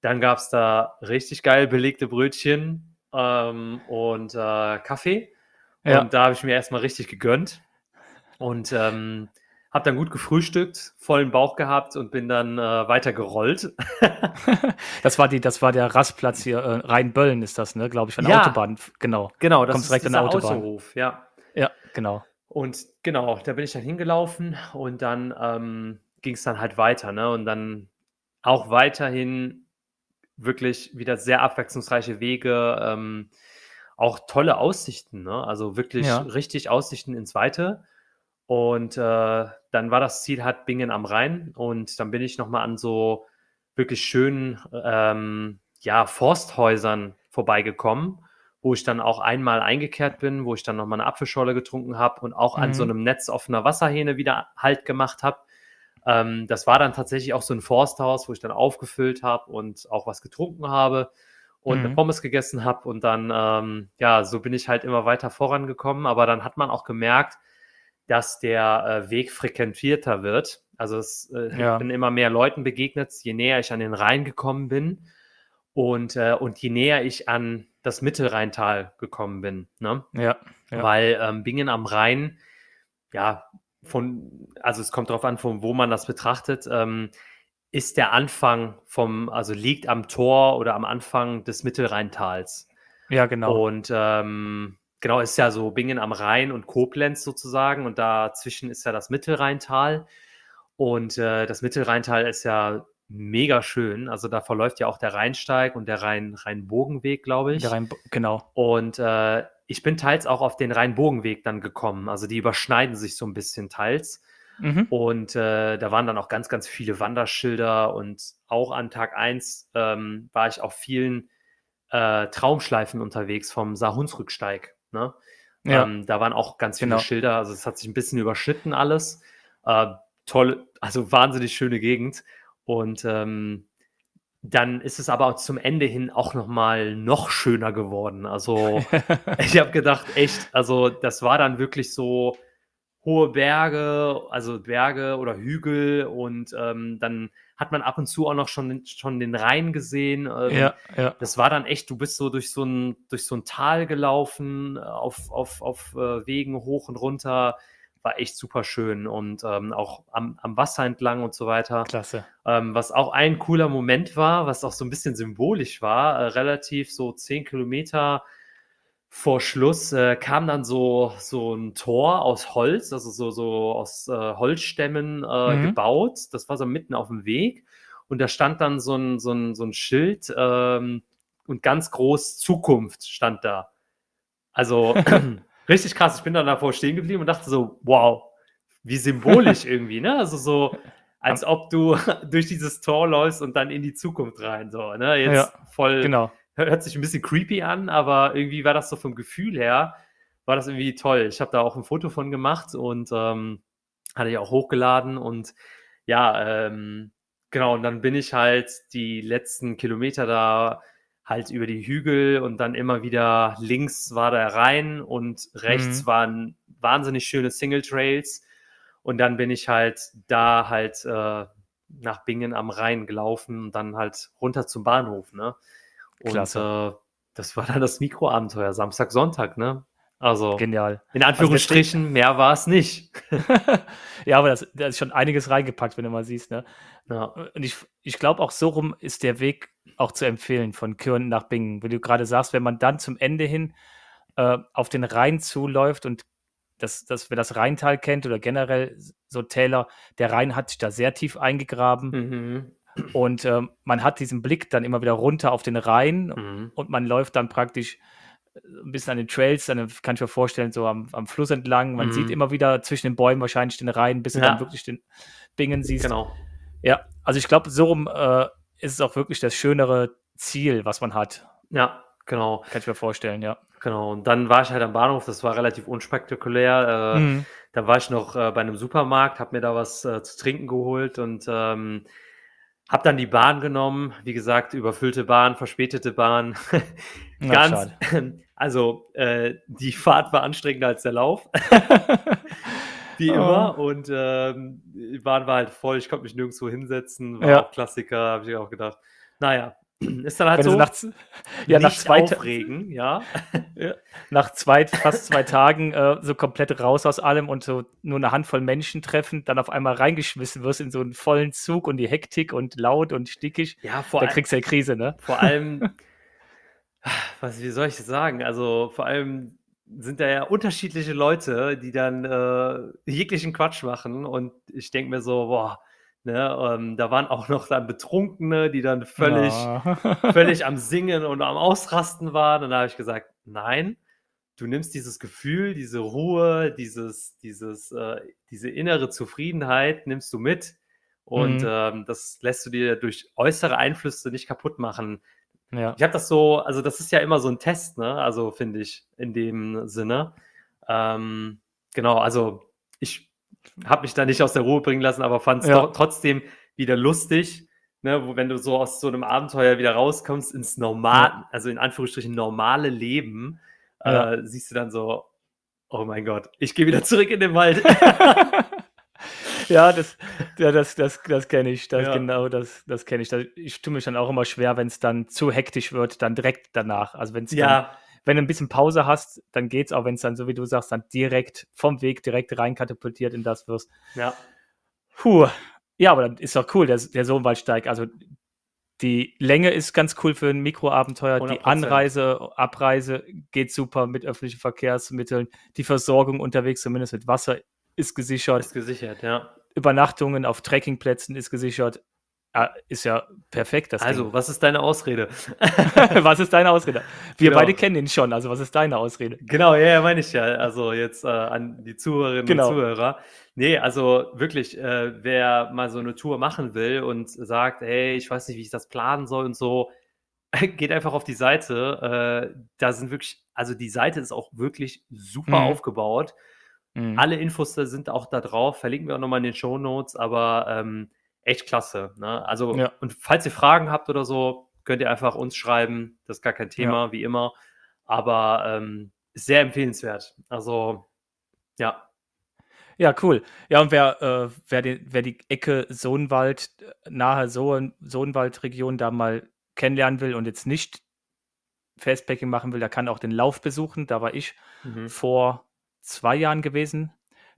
Dann gab es da richtig geil belegte Brötchen ähm, und äh, Kaffee. Ja. Und da habe ich mir erstmal richtig gegönnt. Und ähm, habe dann gut gefrühstückt, vollen Bauch gehabt und bin dann äh, weiter gerollt. [LAUGHS] das war die, das war der Rastplatz hier, äh, Rheinböllen ist das, ne? Glaube ich, von der ja, Autobahn. Genau. Genau, das Kommst ist direkt der Autobahn. Außerhof, ja. Ja, genau. Und genau, da bin ich dann hingelaufen und dann ähm, ging es dann halt weiter, ne? Und dann auch weiterhin wirklich wieder sehr abwechslungsreiche Wege, ähm, auch tolle Aussichten, ne? Also wirklich ja. richtig Aussichten ins Weite. Und äh, dann war das Ziel halt Bingen am Rhein und dann bin ich nochmal an so wirklich schönen ähm, ja, Forsthäusern vorbeigekommen, wo ich dann auch einmal eingekehrt bin, wo ich dann nochmal eine Apfelschorle getrunken habe und auch mhm. an so mhm. einem Netz offener Wasserhähne wieder Halt gemacht habe. Ähm, das war dann tatsächlich auch so ein Forsthaus, wo ich dann aufgefüllt habe und auch was getrunken habe und mhm. eine Pommes gegessen habe und dann, ähm, ja, so bin ich halt immer weiter vorangekommen, aber dann hat man auch gemerkt, dass der äh, Weg frequentierter wird. Also es äh, ja. bin immer mehr Leuten begegnet, je näher ich an den Rhein gekommen bin und, äh, und je näher ich an das Mittelrheintal gekommen bin. Ne? Ja, ja. Weil ähm, Bingen am Rhein, ja, von, also es kommt darauf an, von wo man das betrachtet, ähm, ist der Anfang vom, also liegt am Tor oder am Anfang des Mittelrheintals. Ja, genau. Und ähm, genau, ist ja so Bingen am Rhein und Koblenz sozusagen und dazwischen ist ja das Mittelrheintal. Und äh, das Mittelrheintal ist ja mega schön. Also da verläuft ja auch der Rheinsteig und der Rhein, Rheinbogenweg, glaube ich. Der Rhein, genau. Und äh, ich bin teils auch auf den Rheinbogenweg dann gekommen. Also die überschneiden sich so ein bisschen teils. Mhm. Und äh, da waren dann auch ganz, ganz viele Wanderschilder und auch an Tag 1 ähm, war ich auf vielen äh, Traumschleifen unterwegs vom Saarhunsrücksteig. Ne? Ja. Ähm, da waren auch ganz viele genau. Schilder, also es hat sich ein bisschen überschnitten alles. Äh, toll, also wahnsinnig schöne Gegend. Und ähm, dann ist es aber zum Ende hin auch noch mal noch schöner geworden. Also [LAUGHS] ich habe gedacht, echt, also das war dann wirklich so hohe Berge, also Berge oder Hügel und ähm, dann hat man ab und zu auch noch schon, schon den Rhein gesehen. Ähm, ja, ja. Das war dann echt, du bist so durch so ein, durch so ein Tal gelaufen, auf, auf, auf äh, Wegen hoch und runter. War echt super schön und ähm, auch am, am Wasser entlang und so weiter. Klasse. Ähm, was auch ein cooler Moment war, was auch so ein bisschen symbolisch war, äh, relativ so zehn Kilometer vor Schluss äh, kam dann so, so ein Tor aus Holz, also so, so aus äh, Holzstämmen äh, mhm. gebaut. Das war so mitten auf dem Weg. Und da stand dann so ein, so ein, so ein Schild ähm, und ganz groß Zukunft stand da. Also [LAUGHS] richtig krass. Ich bin dann davor stehen geblieben und dachte so, wow, wie symbolisch [LAUGHS] irgendwie, ne? Also so, als ob du [LAUGHS] durch dieses Tor läufst und dann in die Zukunft rein, so, ne? Jetzt ja, voll. Genau hört sich ein bisschen creepy an, aber irgendwie war das so vom Gefühl her, war das irgendwie toll. Ich habe da auch ein Foto von gemacht und ähm, hatte ich auch hochgeladen und ja, ähm, genau, und dann bin ich halt die letzten Kilometer da halt über die Hügel und dann immer wieder links war der Rhein und rechts mhm. waren wahnsinnig schöne Single Trails und dann bin ich halt da halt äh, nach Bingen am Rhein gelaufen und dann halt runter zum Bahnhof, ne? Und äh, das war dann das Mikroabenteuer, Samstag, Sonntag, ne? Also genial. In also Anführungsstrichen, also mehr war es nicht. [LAUGHS] ja, aber das, da ist schon einiges reingepackt, wenn du mal siehst, ne? Ja. Und ich, ich glaube, auch so rum ist der Weg auch zu empfehlen von Kürn nach Bingen. Wie du gerade sagst, wenn man dann zum Ende hin äh, auf den Rhein zuläuft und das, das, wer das Rheintal kennt oder generell so Täler, der Rhein hat sich da sehr tief eingegraben. Mhm. Und ähm, man hat diesen Blick dann immer wieder runter auf den Rhein mhm. und man läuft dann praktisch äh, ein bisschen an den Trails, dann kann ich mir vorstellen, so am, am Fluss entlang. Man mhm. sieht immer wieder zwischen den Bäumen wahrscheinlich den Rhein, bis du ja. dann wirklich den Bingen siehst. Genau. Ja, also ich glaube, so rum äh, ist es auch wirklich das schönere Ziel, was man hat. Ja, genau. Kann ich mir vorstellen, ja. Genau. Und dann war ich halt am Bahnhof, das war relativ unspektakulär. Äh, mhm. Da war ich noch äh, bei einem Supermarkt, habe mir da was äh, zu trinken geholt und ähm, Hab dann die Bahn genommen, wie gesagt, überfüllte Bahn, verspätete Bahn. Ganz, [LAUGHS] also äh, die Fahrt war anstrengender als der Lauf, [LAUGHS] wie Oh. immer. Und ähm, die Bahn war halt voll, ich konnte mich nirgendwo hinsetzen, war Ja. auch Klassiker, habe ich auch gedacht. Naja, [CLEARS THROAT] ist dann halt Wenn so. nach, [LAUGHS] ja, nach zwei, aufregen, [LAUGHS] ja. nach zwei, fast zwei [LAUGHS] Tagen äh, so komplett raus aus allem und so nur eine Handvoll Menschen treffen, dann auf einmal reingeschmissen wirst in so einen vollen Zug und die Hektik und laut und stickig, Ja, vor, da allem- kriegst du ja Krise, ne? vor allem, [SIGHS] was, wie soll ich das sagen? Also vor allem sind da ja unterschiedliche Leute, die dann äh, jeglichen Quatsch machen und ich denke mir so, boah, ne, ähm, da waren auch noch dann Betrunkene, die dann völlig, Ja. [LAUGHS] völlig am Singen und am Ausrasten waren und da habe ich gesagt, nein, du nimmst dieses Gefühl, diese Ruhe, dieses, dieses, äh, diese innere Zufriedenheit nimmst du mit und Mhm. ähm, das lässt du dir durch äußere Einflüsse nicht kaputt machen. ja. Ich habe das so, also das ist ja immer so ein Test, ne? Also finde ich in dem Sinne. Ähm, genau, also ich habe mich da nicht aus der Ruhe bringen lassen, aber fand es Ja. trotzdem wieder lustig, ne? Wo, wenn du so aus so einem Abenteuer wieder rauskommst ins normal, also in Anführungsstrichen normale Leben, Ja. äh, siehst du dann so, oh mein Gott, ich gehe wieder zurück in den Wald. [LAUGHS] ja, das, ja, das, das, das kenne ich. Das, Ja. Genau, das, das kenne ich. Da, ich tue mich dann auch immer schwer, wenn es dann zu hektisch wird, dann direkt danach. Also wenn es ja, wenn du ein bisschen Pause hast, dann geht's auch, wenn es dann, so wie du sagst, dann direkt vom Weg direkt reinkatapultiert in das wirst. ja, Puh. Ja, aber dann ist doch cool, der, der Sohnwaldsteig. Also die Länge ist ganz cool für ein Mikroabenteuer. Die 100%. Anreise, Abreise geht super mit öffentlichen Verkehrsmitteln. Die Versorgung unterwegs, zumindest mit Wasser, ist gesichert. ist gesichert, ja. Übernachtungen auf Trekkingplätzen ist gesichert. Ja, ist ja perfekt, das Also, was ist deine Ausrede? Ding. [LAUGHS] was ist deine Ausrede? Wir Genau. beide kennen ihn schon, also was ist deine Ausrede? Genau, ja, ja, meine ich ja. Also jetzt äh, an die Zuhörerinnen Genau. und Zuhörer. Nee, also wirklich, äh, wer mal so eine Tour machen will und sagt, hey, ich weiß nicht, wie ich das planen soll und so, [LAUGHS] geht einfach auf die Seite. Äh, da sind wirklich, also die Seite ist auch wirklich super Mhm. aufgebaut. Mhm. Alle Infos sind auch da drauf, verlinken wir auch nochmal in den Show Notes, aber ähm, echt klasse. Ne? Also, Ja. und falls ihr Fragen habt oder so, könnt ihr einfach uns schreiben. Das ist gar kein Thema, wie immer. Aber ähm, sehr empfehlenswert. Also, ja. Ja, cool. Ja, und wer, äh, wer, den, wer die Ecke Sohnwald, nahe Sohn, Sohnwaldregion da mal kennenlernen will und jetzt nicht Fastpacking machen will, der kann auch den Lauf besuchen. Da war ich Mhm. vor zwei Jahren gewesen.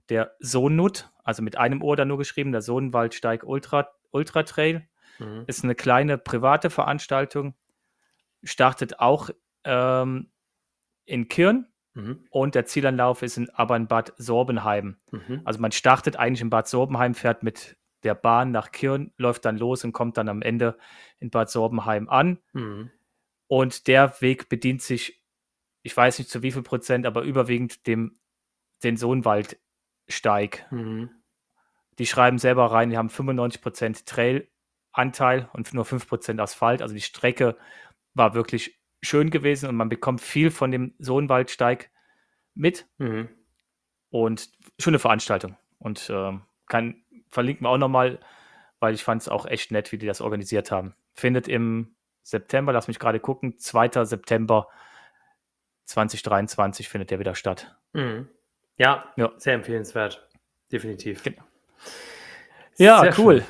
Der Sohnut, also mit einem Ohr da nur geschrieben, der Sohnwaldsteig Ultra, Ultra Trail, Mhm. ist eine kleine private Veranstaltung, startet auch ähm, in Kirn Mhm. und der Zielanlauf ist in, aber in Bad Sorbenheim. Mhm. Also man startet eigentlich in Bad Sorbenheim, fährt mit der Bahn nach Kirn, läuft dann los und kommt dann am Ende in Bad Sorbenheim an. Mhm. Und der Weg bedient sich, ich weiß nicht zu wie viel Prozent, aber überwiegend dem den Sohnwaldsteig. Mhm. Die schreiben selber rein, die haben 95% Trailanteil und nur 5% Asphalt. Also die Strecke war wirklich schön gewesen und man bekommt viel von dem Sohnwaldsteig mit Mhm. und schöne Veranstaltung. Und ähm, kann, verlinken wir auch nochmal, weil ich fand es auch echt nett, wie die das organisiert haben. Findet im September, lass mich gerade gucken, 2. September 2023 findet der wieder statt. Mhm. Ja, Ja. sehr empfehlenswert. Definitiv. Genau. Ja, Sehr cool.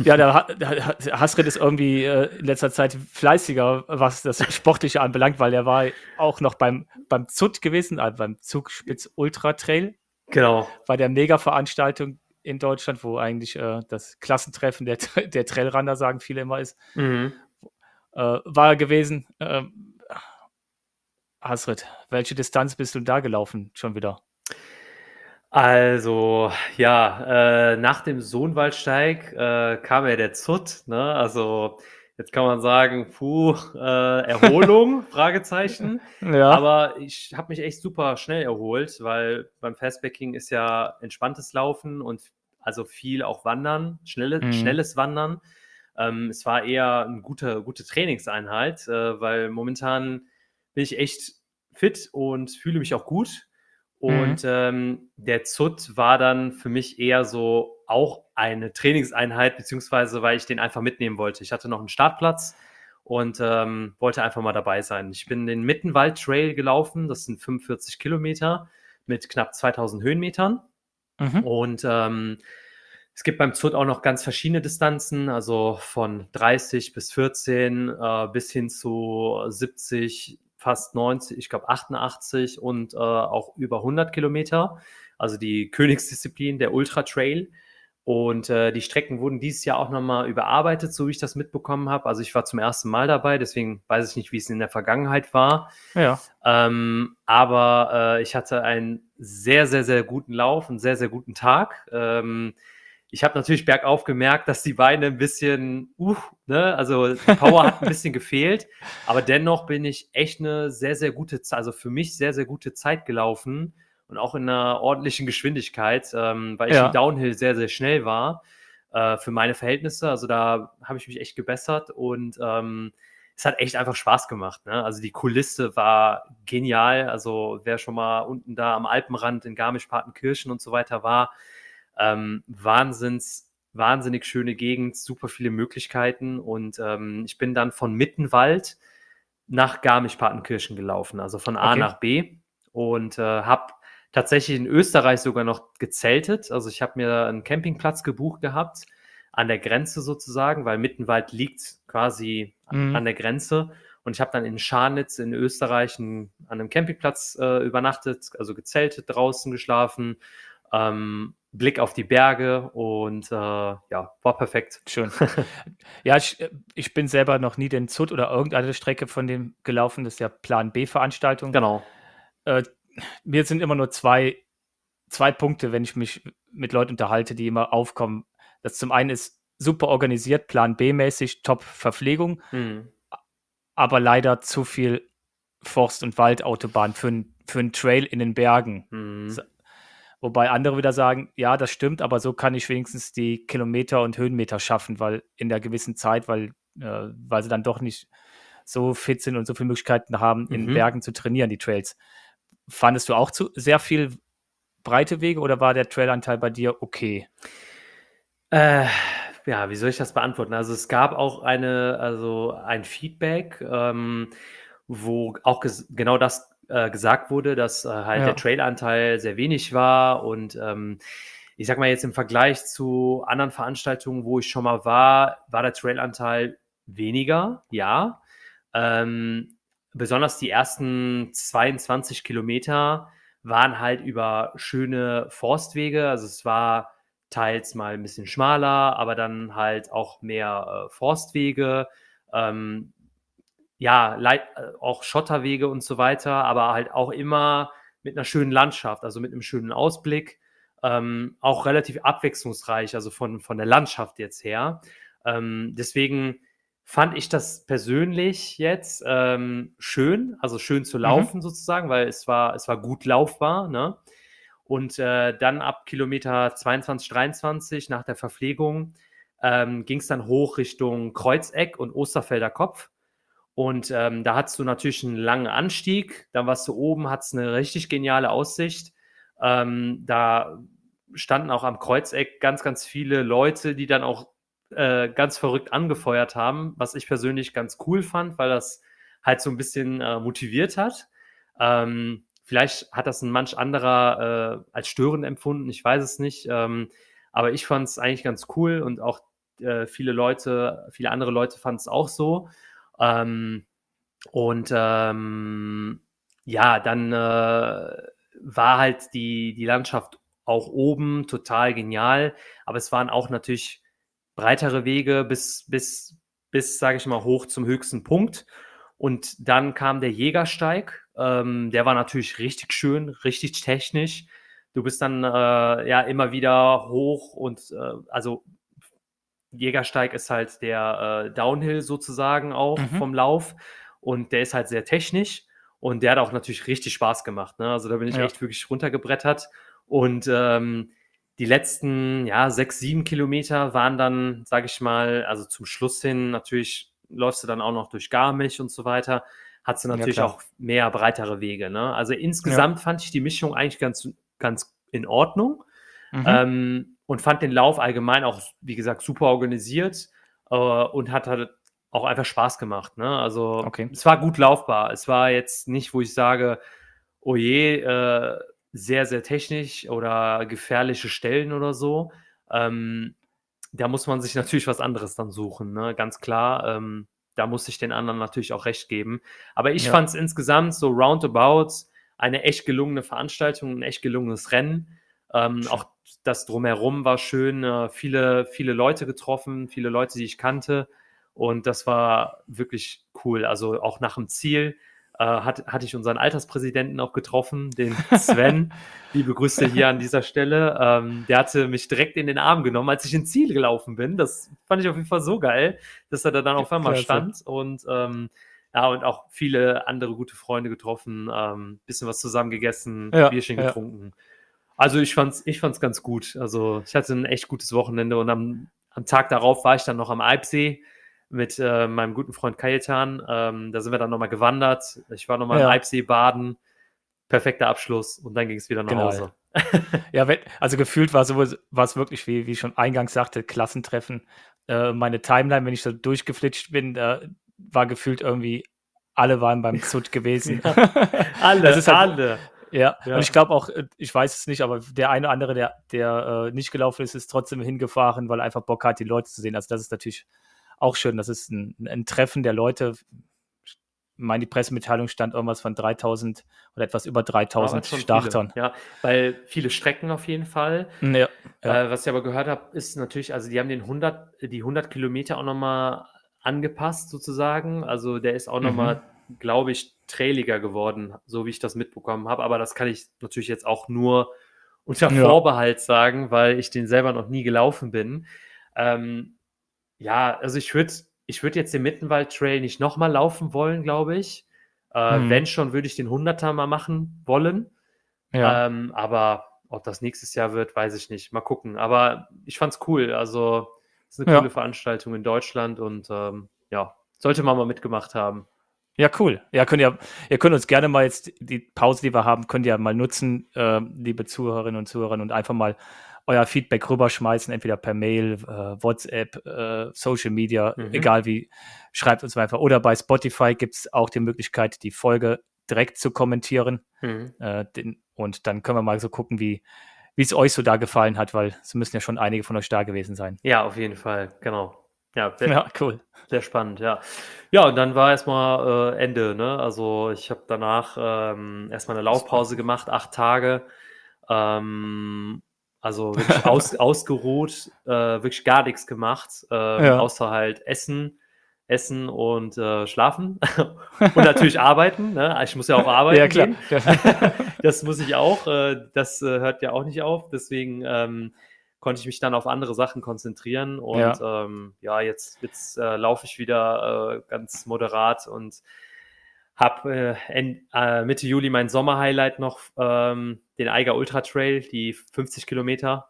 Ja, der, der Ha- Hasrid ist irgendwie äh, in letzter Zeit fleißiger, was das Sportliche anbelangt, weil er war auch noch beim, beim ZUT gewesen, also beim Zugspitz Ultra Trail, Genau. bei der Mega-Veranstaltung in Deutschland, wo eigentlich äh, das Klassentreffen der, [LAUGHS] der Trailrunner, sagen viele immer, ist, Mhm. äh, war er gewesen. Ähm, Hasrid, welche Distanz bist du da gelaufen schon wieder? Also, ja, äh, nach dem Sohnwaldsteig äh, kam ja der Zut, ne? Also, jetzt kann man sagen, puh, äh, Erholung, [LAUGHS] Fragezeichen. Ja, Aber ich habe mich echt super schnell erholt, weil beim Fastbacking ist ja entspanntes Laufen und also viel auch Wandern, schnelle, Mhm. schnelles Wandern. Ähm, es war eher eine gute, gute Trainingseinheit, äh, weil momentan bin ich echt fit und fühle mich auch gut. Und ähm, der ZUT war dann für mich eher so auch eine Trainingseinheit, beziehungsweise weil ich den einfach mitnehmen wollte. Ich hatte noch einen Startplatz und ähm, wollte einfach mal dabei sein. Ich bin den Mittenwald Trail gelaufen, das sind 45 Kilometer mit knapp 2000 Höhenmetern. Mhm. Und ähm, es gibt beim ZUT auch noch ganz verschiedene Distanzen, also von 30 bis 14 äh, bis hin zu 70, fast 90, ich glaube 88 und äh, auch über 100 Kilometer. Also die [LAUGHS] Königsdisziplin, der Ultra Trail. Und äh, die Strecken wurden dieses Jahr auch nochmal überarbeitet, so wie ich das mitbekommen habe. Also ich war zum ersten Mal dabei, deswegen weiß ich nicht, wie es in der Vergangenheit war. Ja. Ähm, aber äh, ich hatte einen sehr, sehr, sehr guten Lauf, einen sehr, sehr guten Tag. Ähm, ich habe natürlich bergauf gemerkt, dass die Beine ein bisschen, uh, ne, also Power hat ein bisschen gefehlt. Aber dennoch bin ich echt eine sehr, sehr gute, also für mich sehr, sehr gute Zeit gelaufen und auch in einer ordentlichen Geschwindigkeit, ähm, weil ich ja. im Downhill sehr, sehr schnell war äh, für meine Verhältnisse. Also da habe ich mich echt gebessert und ähm, es hat echt einfach Spaß gemacht. Ne? Also die Kulisse war genial. Also wer schon mal unten da am Alpenrand in Garmisch-Partenkirchen und so weiter war, ähm, Wahnsinns, wahnsinnig schöne Gegend, super viele Möglichkeiten und ähm, ich bin dann von Mittenwald nach Garmisch-Partenkirchen gelaufen, also von A okay. nach B und äh, habe tatsächlich in Österreich sogar noch gezeltet. Also ich habe mir einen Campingplatz gebucht gehabt, an der Grenze sozusagen, weil Mittenwald liegt quasi mhm. an der Grenze. Und ich habe dann in Scharnitz in Österreich an einem Campingplatz äh, übernachtet, also gezeltet, draußen geschlafen, ähm, Blick auf die Berge und äh, ja, war perfekt. Schön. [LAUGHS] ja, ich, ich bin selber noch nie den Zut oder irgendeine Strecke von dem gelaufen. Das ist ja Plan B-Veranstaltung. Genau. Äh, mir sind immer nur zwei, zwei Punkte, wenn ich mich mit Leuten unterhalte, die immer aufkommen. Das zum einen ist super organisiert, Plan B-mäßig, Top-Verpflegung, mhm. aber leider zu viel Forst- und Waldautobahn für, für einen Trail in den Bergen. Mhm. Wobei andere wieder sagen, ja, das stimmt, aber so kann ich wenigstens die Kilometer und Höhenmeter schaffen, weil in der gewissen Zeit, weil, äh, weil sie dann doch nicht so fit sind und so viele Möglichkeiten haben, in mhm. Bergen zu trainieren, die Trails. Fandest du auch zu sehr viel breite Wege oder war der Trailanteil bei dir okay? Äh, ja, wie soll ich das beantworten? Also es gab auch eine, also ein Feedback, ähm, wo auch genau das äh, gesagt wurde, dass äh, halt ja. der Trailanteil sehr wenig war und ähm, ich sag mal jetzt im Vergleich zu anderen Veranstaltungen, wo ich schon mal war, war der Trailanteil weniger, ja. Ähm, besonders die ersten 22 Kilometer waren halt über schöne Forstwege. Also es war teils mal ein bisschen schmaler, aber dann halt auch mehr äh, Forstwege, ähm, ja, äh, auch Schotterwege und so weiter, aber halt auch immer mit einer schönen Landschaft, also mit einem schönen Ausblick. Ähm, auch relativ abwechslungsreich, also von, von der Landschaft jetzt her. Ähm, deswegen fand ich das persönlich jetzt ähm, schön, also schön zu mhm. laufen mhm. sozusagen, weil es war, es war gut laufbar. Ne? Und äh, dann ab Kilometer 22, 23 nach der Verpflegung ähm, ging es dann hoch Richtung Kreuzeck und Osterfelder Kopf. Und ähm, da hattest du natürlich einen langen Anstieg. Dann warst du oben, hattest eine richtig geniale Aussicht. Ähm, da standen auch am Kreuzeck ganz, ganz viele Leute, die dann auch äh, ganz verrückt angefeuert haben, was ich persönlich ganz cool fand, weil das halt so ein bisschen äh, motiviert hat. Ähm, vielleicht hat das ein manch anderer äh, als störend empfunden, ich weiß es nicht. Ähm, aber ich fand es eigentlich ganz cool und auch äh, viele Leute, viele andere Leute fanden es auch so. Ähm, und ähm, ja, dann äh, war halt die, die Landschaft auch oben total genial, aber es waren auch natürlich breitere Wege bis, bis, bis sage ich mal, hoch zum höchsten Punkt. Und dann kam der Jägersteig. Ähm, der war natürlich richtig schön, richtig technisch. Du bist dann äh, ja immer wieder hoch und äh, also Jägersteig ist halt der äh, Downhill sozusagen auch mhm. vom Lauf und der ist halt sehr technisch und der hat auch natürlich richtig Spaß gemacht. Ne? Also da bin ich ja. echt wirklich runtergebrettert und ähm, die letzten, ja, sechs, sieben Kilometer waren dann, sage ich mal, also zum Schluss hin, natürlich läufst du dann auch noch durch Garmisch und so weiter, hast du natürlich ja, auch mehr breitere Wege. Ne? Also insgesamt ja. fand ich die Mischung eigentlich ganz, ganz in Ordnung. Mhm. Ähm, und fand den Lauf allgemein auch, wie gesagt, super organisiert äh, und hat halt auch einfach Spaß gemacht. Ne? Also Okay. es war gut laufbar. Es war jetzt nicht, wo ich sage, oh je, äh, sehr, sehr technisch oder gefährliche Stellen oder so. Ähm, da muss man sich natürlich was anderes dann suchen, ne? ganz klar. Ähm, da muss ich den anderen natürlich auch recht geben. Aber ich Ja. fand es insgesamt so roundabout eine echt gelungene Veranstaltung, ein echt gelungenes Rennen. Ähm, auch das drumherum war schön, äh, viele, viele Leute getroffen, viele Leute, die ich kannte. Und das war wirklich cool. Also auch nach dem Ziel äh, hat, hatte ich unseren Alterspräsidenten auch getroffen, den Sven. [LAUGHS] Liebe Grüße hier an dieser Stelle. Ähm, der hatte mich direkt in den Arm genommen, als ich ins Ziel gelaufen bin. Das fand ich auf jeden Fall so geil, dass er da dann auf einmal Klasse. stand. Und ähm, ja, und auch viele andere gute Freunde getroffen, ähm, bisschen was zusammen gegessen, Ja, Bierchen ja. getrunken. Also ich fand's, ich fand's ganz gut. Also ich hatte ein echt gutes Wochenende und am, am Tag darauf war ich dann noch am Alpsee mit äh, meinem guten Freund Kajetan. Ähm, da sind wir dann nochmal gewandert. Ich war nochmal Ja. im Alpsee baden. Perfekter Abschluss und dann ging es wieder nach Genau. Hause. [LAUGHS] Ja, also gefühlt war es wirklich, wie, wie ich schon eingangs sagte, Klassentreffen. Äh, meine Timeline, wenn ich so durchgeflitscht bin, äh, war gefühlt irgendwie, alle waren beim Zut gewesen. [LAUGHS] Alle, [LAUGHS] Das ist halt- alle. Ja, Ja. und ich glaube auch, äh, ich weiß es nicht, aber der eine oder andere, der, der äh, nicht gelaufen ist, ist trotzdem hingefahren, weil er einfach Bock hat, die Leute zu sehen. Also das ist natürlich auch schön. Das ist ein, ein Treffen der Leute. Ich meine, die Pressemitteilung stand irgendwas von 3000 oder etwas über 3000 Aber schon Startern. Viele. Ja, weil viele Strecken auf jeden Fall. Ja, ja. Äh, was ich aber gehört habe, ist natürlich, also die haben den 100, die 100 Kilometer auch nochmal angepasst sozusagen. Also der ist auch Mhm. nochmal, glaube ich, trailiger geworden, so wie ich das mitbekommen habe. Aber das kann ich natürlich jetzt auch nur unter Ja. Vorbehalt sagen, weil ich den selber noch nie gelaufen bin. Ähm, ja, also ich würde ich würd jetzt den Mittenwald-Trail nicht nochmal laufen wollen, glaube ich. Äh, Mhm. Wenn schon, würde ich den 100er mal machen wollen. ja. Ähm, aber ob das nächstes Jahr wird, weiß ich nicht. Mal gucken. Aber ich fand's cool. Also, es ist eine Ja. coole Veranstaltung in Deutschland und ähm, ja, sollte man mal mitgemacht haben. Ja, cool. Ja, könnt ihr, ihr könnt uns gerne mal jetzt die Pause, die wir haben, könnt ihr mal nutzen, äh, liebe Zuhörerinnen und Zuhörer, und einfach mal euer Feedback rüberschmeißen, entweder per Mail, äh, WhatsApp, äh, Social Media, Mhm. egal wie, schreibt uns einfach. Oder bei Spotify gibt es auch die Möglichkeit, die Folge direkt zu kommentieren. Mhm. Äh, den, und dann können wir mal so gucken, wie wie es euch so da gefallen hat, weil es müssen ja schon einige von euch da gewesen sein. Ja, auf jeden Fall. Genau. Ja, sehr, Ja, cool. sehr spannend, ja. Ja, und dann war erstmal äh, Ende, ne? Also ich habe danach ähm, erstmal eine Laufpause gemacht, acht Tage. Ähm, also [LAUGHS] wirklich aus, ausgeruht, äh, wirklich gar nichts gemacht, ähm, Ja. außer halt Essen, Essen und äh, Schlafen [LAUGHS] und natürlich arbeiten. Ne? Ich muss ja auch [LAUGHS] arbeiten Ja, klar. das muss ich auch. Äh, das äh, hört ja auch nicht auf. Deswegen ähm, konnte ich mich dann auf andere Sachen konzentrieren. Und ja, ähm, ja jetzt, jetzt äh, laufe ich wieder äh, ganz moderat und habe äh, Mitte Juli mein Sommerhighlight noch, ähm, den Eiger Ultra Trail, die 50 Kilometer.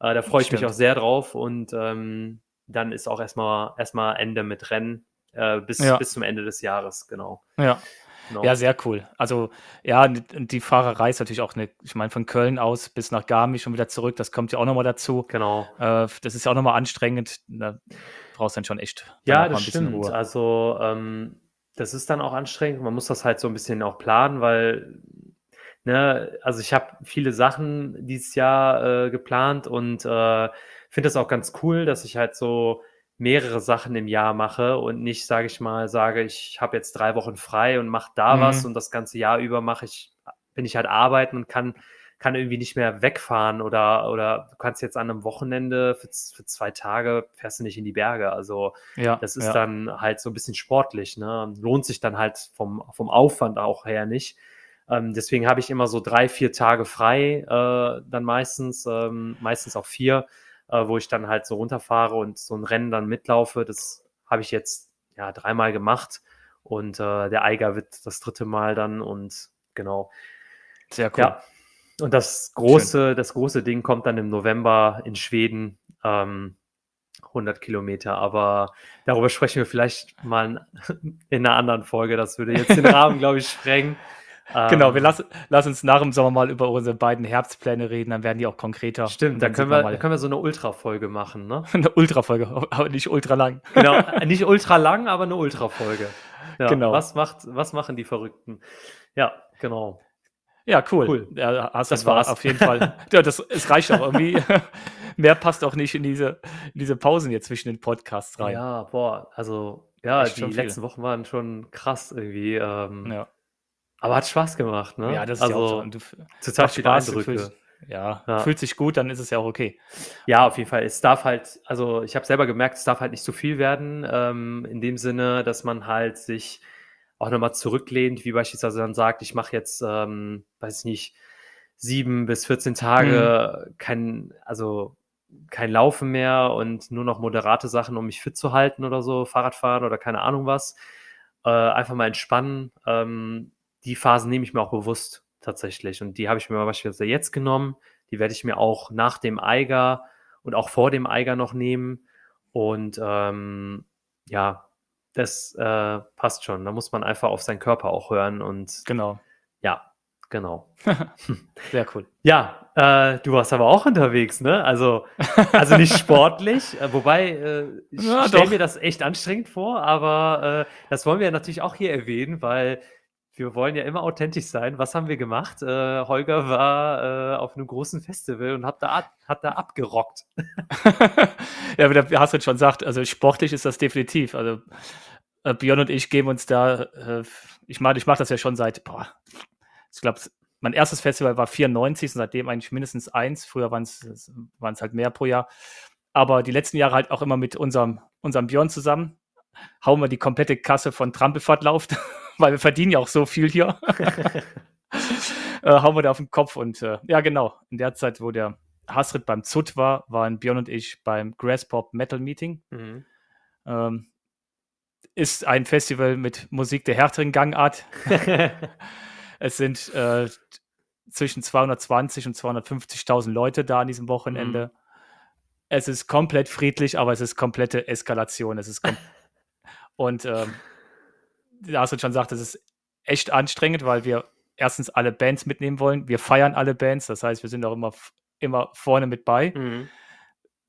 Äh, da freue ich Stimmt. mich auch sehr drauf. Und ähm, dann ist auch erstmal erstmal Ende mit Rennen äh, bis, Ja. bis zum Ende des Jahres, genau. Ja. Genau. Ja, sehr cool. Also, ja, die Fahrerei ist natürlich auch eine, ich meine, von Köln aus bis nach Garmisch und wieder zurück, das kommt ja auch nochmal dazu. Genau. Äh, das ist ja auch nochmal anstrengend. Da brauchst du dann schon echt Ja, das stimmt. Ruhe. Also, ähm, das ist dann auch anstrengend. Man muss das halt so ein bisschen auch planen, weil, ne, also ich habe viele Sachen dieses Jahr äh, geplant und äh, finde das auch ganz cool, dass ich halt so mehrere Sachen im Jahr mache und nicht, sage ich mal, sage, ich habe jetzt drei Wochen frei und mache da Mhm. was und das ganze Jahr über mache ich, bin ich halt arbeiten und kann kann irgendwie nicht mehr wegfahren oder, oder du kannst jetzt an einem Wochenende für, für zwei Tage fährst du nicht in die Berge. Also ja, das ist ja. dann halt so ein bisschen sportlich, ne? Lohnt sich dann halt vom, vom Aufwand auch her nicht. Ähm, deswegen habe ich immer so drei, vier Tage frei, äh, dann meistens, ähm, meistens auch vier, äh, wo ich dann halt so runterfahre und so ein Rennen dann mitlaufe. Das habe ich jetzt ja dreimal gemacht und äh, der Eiger wird das dritte Mal dann und genau. Sehr cool. Ja. Und das große, das große Ding kommt dann im November in Schweden. Ähm, 100 Kilometer, aber darüber sprechen wir vielleicht mal [LAUGHS] in einer anderen Folge. Das würde jetzt den Rahmen, [LAUGHS] glaube ich, sprengen. Genau, wir lassen lass uns nach dem Sommer mal über unsere beiden Herbstpläne reden, dann werden die auch konkreter. Stimmt, da können wir, da können wir so eine Ultra-Folge machen, ne? [LAUGHS] eine Ultra-Folge, [LAUGHS] aber nicht ultra lang. Genau, [LAUGHS] nicht ultra lang, aber eine Ultra-Folge. Ja, genau. Was, macht, was machen die Verrückten? Ja, genau. Ja, cool. cool. Ja, hast das war's. Auf jeden Fall. ja, das, es reicht auch irgendwie. Mehr passt auch nicht in diese, in diese Pausen jetzt zwischen den Podcasts rein. Ja, boah, also ja, Echt die letzten Wochen waren schon krass irgendwie. Ähm, ja. Aber hat Spaß gemacht, ne? Ja, das ist also, ja auch so. Und du, total Spaß, Eindrücke. Fühlst, ja, ja, fühlt sich gut, dann ist es ja auch okay. Ja, auf jeden Fall. Es darf halt, also ich habe selber gemerkt, es darf halt nicht zu viel werden, ähm, in dem Sinne, dass man halt sich auch nochmal zurücklehnt, wie beispielsweise dann sagt, ich mache jetzt, ähm, weiß ich nicht, sieben bis 14 Tage mhm. kein, also kein Laufen mehr und nur noch moderate Sachen, um mich fit zu halten oder so, Fahrradfahren oder keine Ahnung was. Äh, einfach mal entspannen. Ähm, die Phasen nehme ich mir auch bewusst tatsächlich. Und die habe ich mir beispielsweise jetzt genommen. Die werde ich mir auch nach dem Eiger und auch vor dem Eiger noch nehmen. Und ähm, ja, das äh, passt schon. Da muss man einfach auf seinen Körper auch hören und genau. Ja, genau. [LAUGHS] [LAUGHS] Sehr cool. Ja, äh, du warst aber auch unterwegs, ne? Also, also nicht [LAUGHS] sportlich, äh, wobei äh, ich ja, stelle mir das echt anstrengend vor, aber äh, das wollen wir natürlich auch hier erwähnen, weil wir wollen ja immer authentisch sein. Was haben wir gemacht? Äh, Holger war äh, auf einem großen Festival und hat da, hat da abgerockt. [LAUGHS] ja, wie der Hassan schon gesagt, also sportlich ist das definitiv. Also äh, Björn und ich geben uns da, äh, ich meine, ich mache das ja schon seit, boah, ich glaube, mein erstes Festival war 94 und seitdem eigentlich mindestens eins. Früher waren es halt mehr pro Jahr. Aber die letzten Jahre halt auch immer mit unserem, unserem Björn zusammen. Hauen wir die komplette Kasse von Trampelfahrt lauft. [LAUGHS] weil wir verdienen ja auch so viel hier. [LAUGHS] äh, hauen wir da auf den Kopf und äh, ja, genau. In der Zeit, wo der Hasrit beim ZUT war, waren Björn und ich beim Grasspop Metal Meeting. Mhm. Ähm, ist ein Festival mit Musik der härteren Gangart. [LAUGHS] es sind äh, zwischen 220 und 250.000 Leute da an diesem Wochenende. Mhm. Es ist komplett friedlich, aber es ist komplette Eskalation. Es ist kom [LAUGHS] und ähm, Astrid schon sagt, das ist echt anstrengend, weil wir erstens alle Bands mitnehmen wollen. Wir feiern alle Bands, das heißt, wir sind auch immer, immer vorne mit bei. Mhm.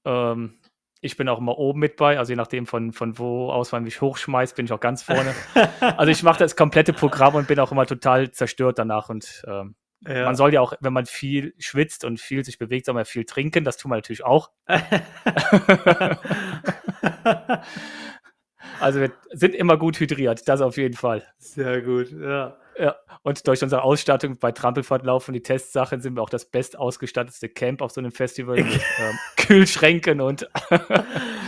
Ähm, ich bin auch immer oben mit bei, also je nachdem von, von wo aus man mich hochschmeißt, bin ich auch ganz vorne. [LAUGHS] also ich mache das komplette Programm und bin auch immer total zerstört danach. Und ähm, ja. man soll ja auch, wenn man viel schwitzt und viel sich bewegt, soll man viel trinken. Das tun wir natürlich auch. [LAUGHS] [LAUGHS] Also wir sind immer gut hydriert, das auf jeden Fall. Sehr gut, ja. Ja, und durch unsere Ausstattung bei Trampelfortlauf und die Testsachen sind wir auch das best ausgestattete Camp auf so einem Festival mit [LAUGHS] ähm, Kühlschränken und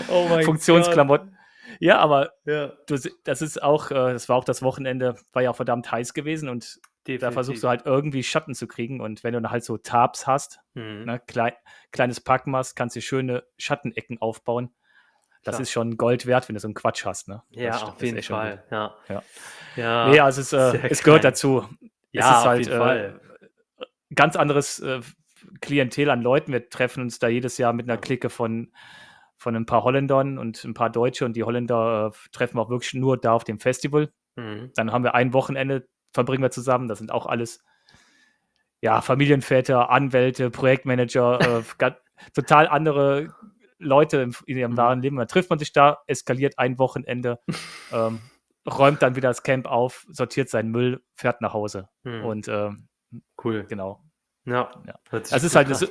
oh Funktionsklamotten. Ja, aber ja. Du, das ist auch, äh, das war auch das Wochenende, war ja auch verdammt heiß gewesen und Definitiv. da versuchst du halt irgendwie Schatten zu kriegen und wenn du dann halt so Tabs hast, mhm. ne, klein, kleines Packmaß, kannst du schöne Schattenecken aufbauen das Klar. ist schon Gold wert, wenn du so einen Quatsch hast. Ne? Ja, das, auf jeden Fall. Ja. Ja. ja. Nee, also es, äh, es gehört dazu. Ja, es ist halt äh, ganz anderes äh, Klientel an Leuten. Wir treffen uns da jedes Jahr mit einer Clique von, von ein paar Holländern und ein paar Deutsche und die Holländer äh, treffen wir auch wirklich nur da auf dem Festival. Mhm. Dann haben wir ein Wochenende, verbringen wir zusammen. Das sind auch alles ja, Familienväter, Anwälte, Projektmanager, äh, [LAUGHS] total andere Leute in ihrem mhm. wahren Leben. Dann trifft man sich da, eskaliert ein Wochenende, [LAUGHS] ähm, räumt dann wieder das Camp auf, sortiert seinen Müll, fährt nach Hause. Mhm. Und ähm, cool. Genau. Ja. ja. Es ist halt, es,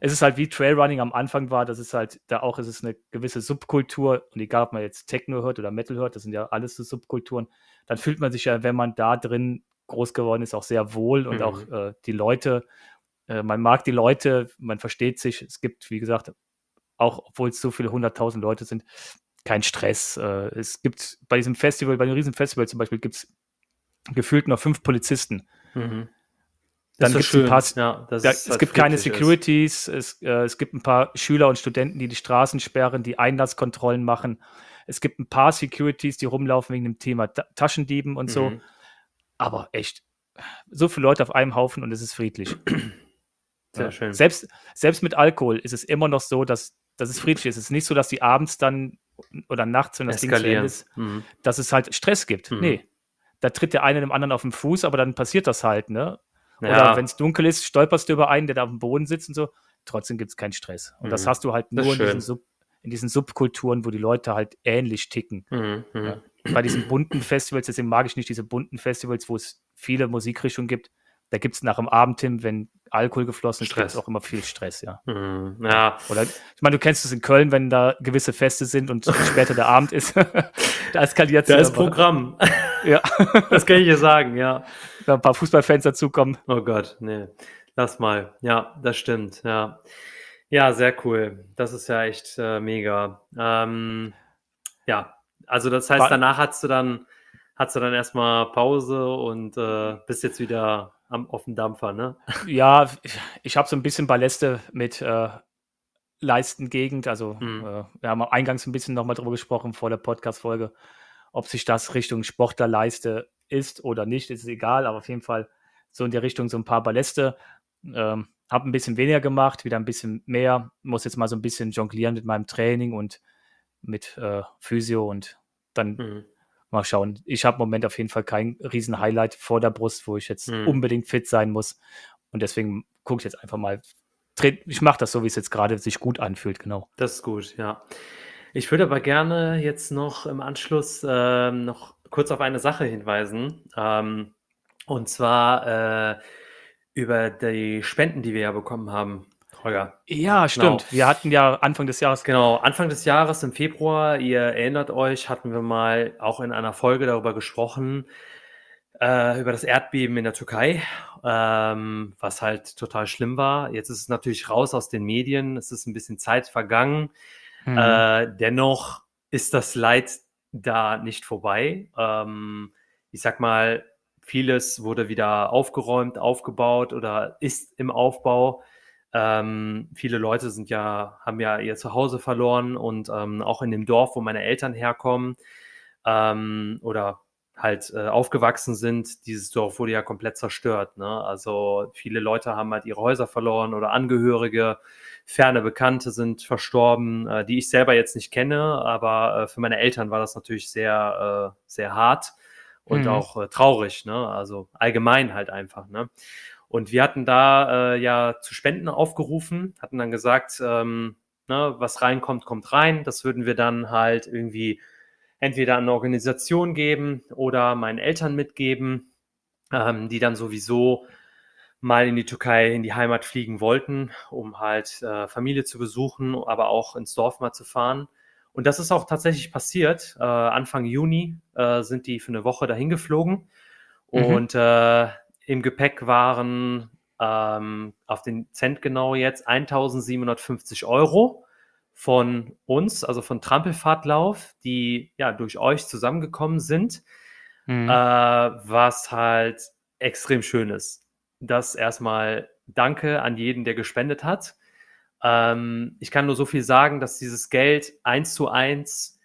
es, ist halt wie Trailrunning am Anfang war, das ist halt, da auch ist es eine gewisse Subkultur und egal, ob man jetzt Techno hört oder Metal hört, das sind ja alles so Subkulturen, dann fühlt man sich ja, wenn man da drin groß geworden ist, auch sehr wohl und mhm. auch äh, die Leute, äh, man mag die Leute, man versteht sich. Es gibt, wie gesagt, auch obwohl es so viele hunderttausend Leute sind, kein Stress. Äh, es gibt bei diesem Festival, bei dem Riesenfestival zum Beispiel, gibt es gefühlt nur fünf Polizisten. Mhm. Dann gibt es ein paar, ja, da, es halt gibt keine Securities, es, äh, es gibt ein paar Schüler und Studenten, die die Straßen sperren, die Einlasskontrollen machen. Es gibt ein paar Securities, die rumlaufen wegen dem Thema Ta Taschendieben und mhm. so. Aber echt, so viele Leute auf einem Haufen und es ist friedlich. Sehr ja. schön. Selbst, selbst mit Alkohol ist es immer noch so, dass dass es friedlich ist. Es ist nicht so, dass die abends dann oder nachts, wenn das Eskalieren. Ding zu Ende ist, mhm. dass es halt Stress gibt. Mhm. Nee. da tritt der eine dem anderen auf den Fuß, aber dann passiert das halt, ne? Ja. Oder wenn es dunkel ist, stolperst du über einen, der da auf dem Boden sitzt und so. Trotzdem gibt es keinen Stress. Und das Mhm. hast du halt Das nur ist in diesen. Sub, in diesen Subkulturen, wo die Leute halt ähnlich ticken. Mhm, mhm. Ja. Bei diesen bunten Festivals, deswegen mag ich nicht diese bunten Festivals, wo es viele Musikrichtungen gibt. Da gibt es nach dem Abend, Tim, wenn Alkohol geflossen ist, gibt es auch immer viel Stress, ja. Mhm. Ja, Oder ich meine, du kennst es in Köln, wenn da gewisse Feste sind und [LAUGHS] später der Abend ist. [LAUGHS] da eskaliert da es. ist Programm. [LAUGHS] Ja, Das kann ich dir sagen, ja. da ein paar Fußballfans dazukommen. Oh Gott, nee. Lass mal. Ja, das stimmt, ja. Ja, sehr cool. Das ist ja echt äh, mega. Ähm, ja, also das heißt, danach hast du dann, hast du dann erstmal Pause und äh, bist jetzt wieder am, auf dem Dampfer, ne? Ja, ich habe so ein bisschen Balleste mit äh, Leistengegend. Also Mhm. äh, wir haben eingangs ein bisschen nochmal drüber gesprochen vor der Podcast-Folge, ob sich das Richtung Sportlerleiste ist oder nicht, ist egal, aber auf jeden Fall so in der Richtung so ein paar Balleste. Ähm, habe ein bisschen weniger gemacht, wieder ein bisschen mehr. Muss jetzt mal so ein bisschen jonglieren mit meinem Training und mit äh, Physio und dann Mhm. Mal schauen. Ich habe im Moment auf jeden Fall kein riesen Highlight vor der Brust, wo ich jetzt Mhm. unbedingt fit sein muss. Und deswegen gucke ich jetzt einfach mal. Ich mache das so, wie es jetzt gerade sich gut anfühlt, genau. Das ist gut, ja. Ich würde aber gerne jetzt noch im Anschluss ähm, noch kurz auf eine Sache hinweisen. Ähm, und zwar äh, über die Spenden, die wir ja bekommen haben, Holger. Ja, stimmt. Genau. Wir hatten ja Anfang des Jahres. Genau, Anfang des Jahres im Februar, ihr erinnert euch, hatten wir mal auch in einer Folge darüber gesprochen, äh, über das Erdbeben in der Türkei, ähm, was halt total schlimm war. Jetzt ist es natürlich raus aus den Medien, es ist ein bisschen Zeit vergangen. Mhm. Äh, dennoch ist das Leid da nicht vorbei. Ähm, ich sag mal, vieles wurde wieder aufgeräumt, aufgebaut oder ist im Aufbau. Ähm, viele Leute sind ja, haben ja ihr Zuhause verloren und ähm, auch in dem Dorf, wo meine Eltern herkommen ähm, oder halt äh, aufgewachsen sind, dieses Dorf wurde ja komplett zerstört. Ne? Also viele Leute haben halt ihre Häuser verloren oder Angehörige, ferne Bekannte sind verstorben, äh, die ich selber jetzt nicht kenne, aber äh, für meine Eltern war das natürlich sehr, äh, sehr hart und Mhm. auch äh, traurig, ne? Also allgemein halt einfach, ne? Und wir hatten da äh, ja zu Spenden aufgerufen, hatten dann gesagt, ähm, ne, was reinkommt, kommt rein. Das würden wir dann halt irgendwie entweder an eine Organisation geben oder meinen Eltern mitgeben, ähm, die dann sowieso mal in die Türkei, in die Heimat fliegen wollten, um halt äh, Familie zu besuchen, aber auch ins Dorf mal zu fahren. Und das ist auch tatsächlich passiert. Äh, Anfang Juni äh, sind die für eine Woche dahin geflogen. Mhm. Und äh, im Gepäck waren ähm, auf den Cent genau jetzt 1750 Euro von uns, also von Trampelfahrtlauf, die ja durch euch zusammengekommen sind, Mhm. äh, was halt extrem schön ist. Das erstmal Danke an jeden, der gespendet hat. Ähm, ich kann nur so viel sagen, dass dieses Geld eins zu eins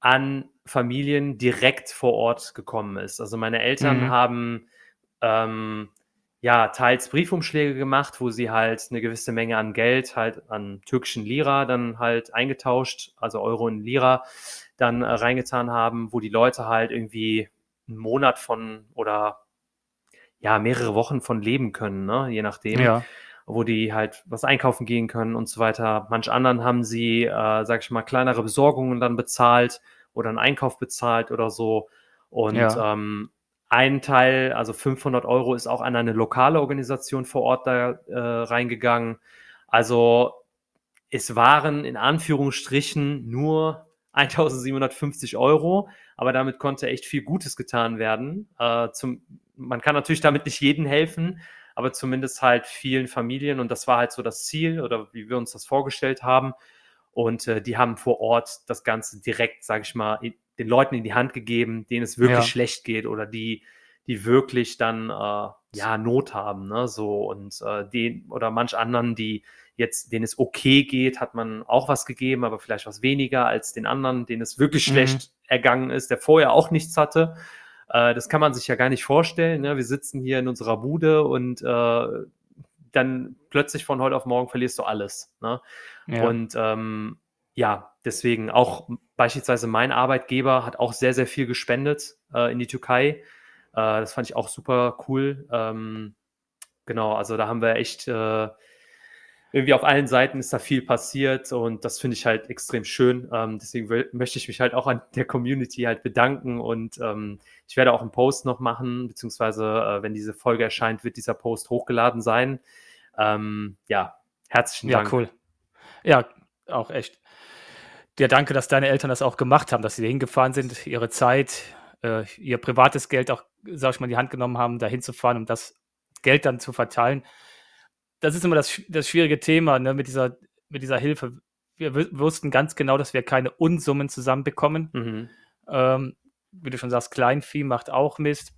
an Familien direkt vor Ort gekommen ist. Also meine Eltern Mhm. haben ähm, ja teils Briefumschläge gemacht, wo sie halt eine gewisse Menge an Geld halt an türkischen Lira dann halt eingetauscht, also Euro in Lira dann äh, reingetan haben, wo die Leute halt irgendwie einen Monat von oder ja mehrere Wochen von leben können, ne? je nachdem ja. wo die halt was einkaufen gehen können und so weiter. Manch anderen haben sie, äh, sag ich mal, kleinere Besorgungen dann bezahlt oder einen Einkauf bezahlt oder so. Und Ja. ähm, ein Teil, also 500 Euro, ist auch an eine lokale Organisation vor Ort da äh, reingegangen. Also es waren in Anführungsstrichen nur 1750 Euro, aber damit konnte echt viel Gutes getan werden. Äh, zum, man kann natürlich damit nicht jedem helfen, aber zumindest halt vielen Familien und das war halt so das Ziel oder wie wir uns das vorgestellt haben. Und äh, die haben vor Ort das Ganze direkt, sage ich mal, den Leuten in die Hand gegeben, denen es wirklich Ja. schlecht geht oder die, die wirklich dann äh, ja Not haben, ne? So und äh, den oder manch anderen, die jetzt, denen es okay geht, hat man auch was gegeben, aber vielleicht was weniger als den anderen, denen es wirklich Mhm. schlecht ergangen ist, der vorher auch nichts hatte. Äh, das kann man sich ja gar nicht vorstellen. Ne? Wir sitzen hier in unserer Bude und äh, dann plötzlich von heute auf morgen verlierst du alles. Ne? Ja. Und ähm, ja, deswegen auch beispielsweise mein Arbeitgeber hat auch sehr, sehr viel gespendet äh, in die Türkei. Äh, das fand ich auch super cool. Ähm, genau, also da haben wir echt äh, irgendwie auf allen Seiten ist da viel passiert und das finde ich halt extrem schön. Ähm, deswegen möchte ich mich halt auch an der Community halt bedanken und ähm, ich werde auch einen Post noch machen, beziehungsweise äh, wenn diese Folge erscheint, wird dieser Post hochgeladen sein. Ähm, ja, herzlichen Dank. Ja, cool. Ja, auch echt. Ja, danke, dass deine Eltern das auch gemacht haben, dass sie da hingefahren sind, ihre Zeit, äh, ihr privates Geld auch, sag ich mal, in die Hand genommen haben, da hinzufahren, um das Geld dann zu verteilen das ist immer das, das schwierige Thema ne, mit, dieser, mit dieser Hilfe. Wir wussten ganz genau, dass wir keine Unsummen zusammenbekommen. Mhm. Ähm, wie du schon sagst, Kleinvieh macht auch Mist.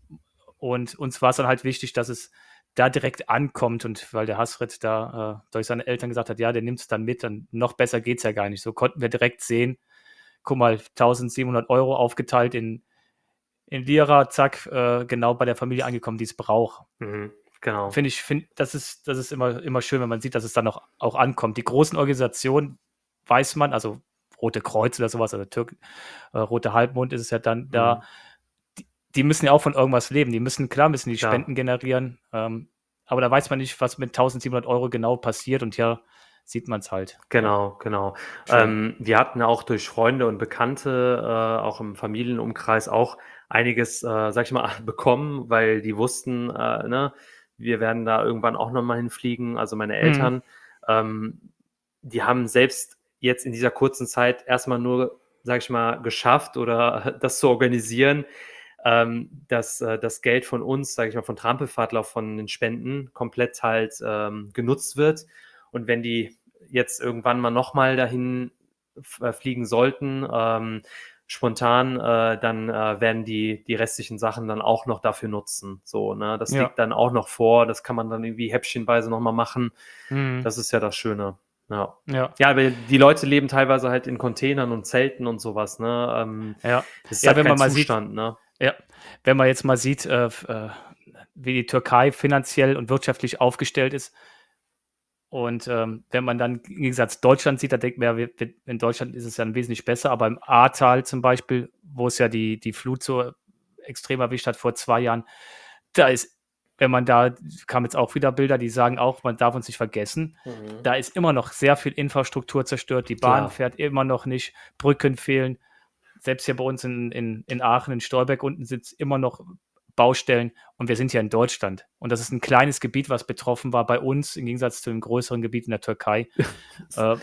Und uns war es dann halt wichtig, dass es da direkt ankommt. Und weil der Hasrit da äh, durch seine Eltern gesagt hat, ja, der nimmt es dann mit, dann noch besser geht es ja gar nicht. So konnten wir direkt sehen, guck mal, 1700 Euro aufgeteilt in, in Lira, zack, äh, genau bei der Familie angekommen, die es braucht. Mhm. Genau. Finde ich, find, das ist, das ist immer, immer schön, wenn man sieht, dass es dann auch, auch ankommt. Die großen Organisationen weiß man, also Rote Kreuz oder sowas, also Türk, äh, Rote Halbmond ist es ja dann mhm. da, die, müssen ja auch von irgendwas leben. Die müssen, klar, müssen die ja. Spenden generieren, ähm, aber da weiß man nicht, was mit 1700 Euro genau passiert und ja, sieht man es halt. Genau, genau. Ähm, wir hatten auch durch Freunde und Bekannte, äh, auch im Familienumkreis, auch einiges, äh, sag ich mal, [LAUGHS] bekommen, weil die wussten, äh, ne, wir werden da irgendwann auch nochmal hinfliegen, also meine mhm. Eltern. Mhm. Ähm, die haben selbst jetzt in dieser kurzen Zeit erstmal nur, sag ich mal, geschafft oder [LAUGHS] das zu organisieren, ähm, dass äh, das Geld von uns, sage ich mal, von Trampelfahrtlauf, von den Spenden komplett halt ähm, genutzt wird. Und wenn die jetzt irgendwann mal nochmal dahin äh, fliegen sollten, ähm, spontan, äh, dann äh, werden die, die restlichen Sachen dann auch noch dafür nutzen. So, ne? Das ja. liegt dann auch noch vor, das kann man dann irgendwie häppchenweise nochmal machen. Mhm. Das ist ja das Schöne. Ja. ja. Ja, aber die Leute leben teilweise halt in Containern und Zelten und sowas, ne? Ähm, ja. Das ist ja, halt wenn man mal Zustand, sieht, ne? Ja, wenn man jetzt mal sieht, äh, äh, wie die Türkei finanziell und wirtschaftlich aufgestellt ist, und ähm, wenn man dann im Gegensatz Deutschland sieht, da denkt man ja, in Deutschland ist es ja wesentlich besser, aber im Ahrtal zum Beispiel, wo es ja die, die Flut so extrem erwischt hat vor zwei Jahren, da ist, wenn man da, kam jetzt auch wieder Bilder, die sagen auch, man darf uns nicht vergessen, mhm. da ist immer noch sehr viel Infrastruktur zerstört, die Bahn Klar. fährt immer noch nicht, Brücken fehlen. Selbst hier bei uns in, in, in Aachen, in Stolberg unten sitzt immer noch Baustellen und wir sind ja in Deutschland. Und das ist ein kleines Gebiet, was betroffen war bei uns, im Gegensatz zu dem größeren Gebiet in der Türkei. [LAUGHS] äh,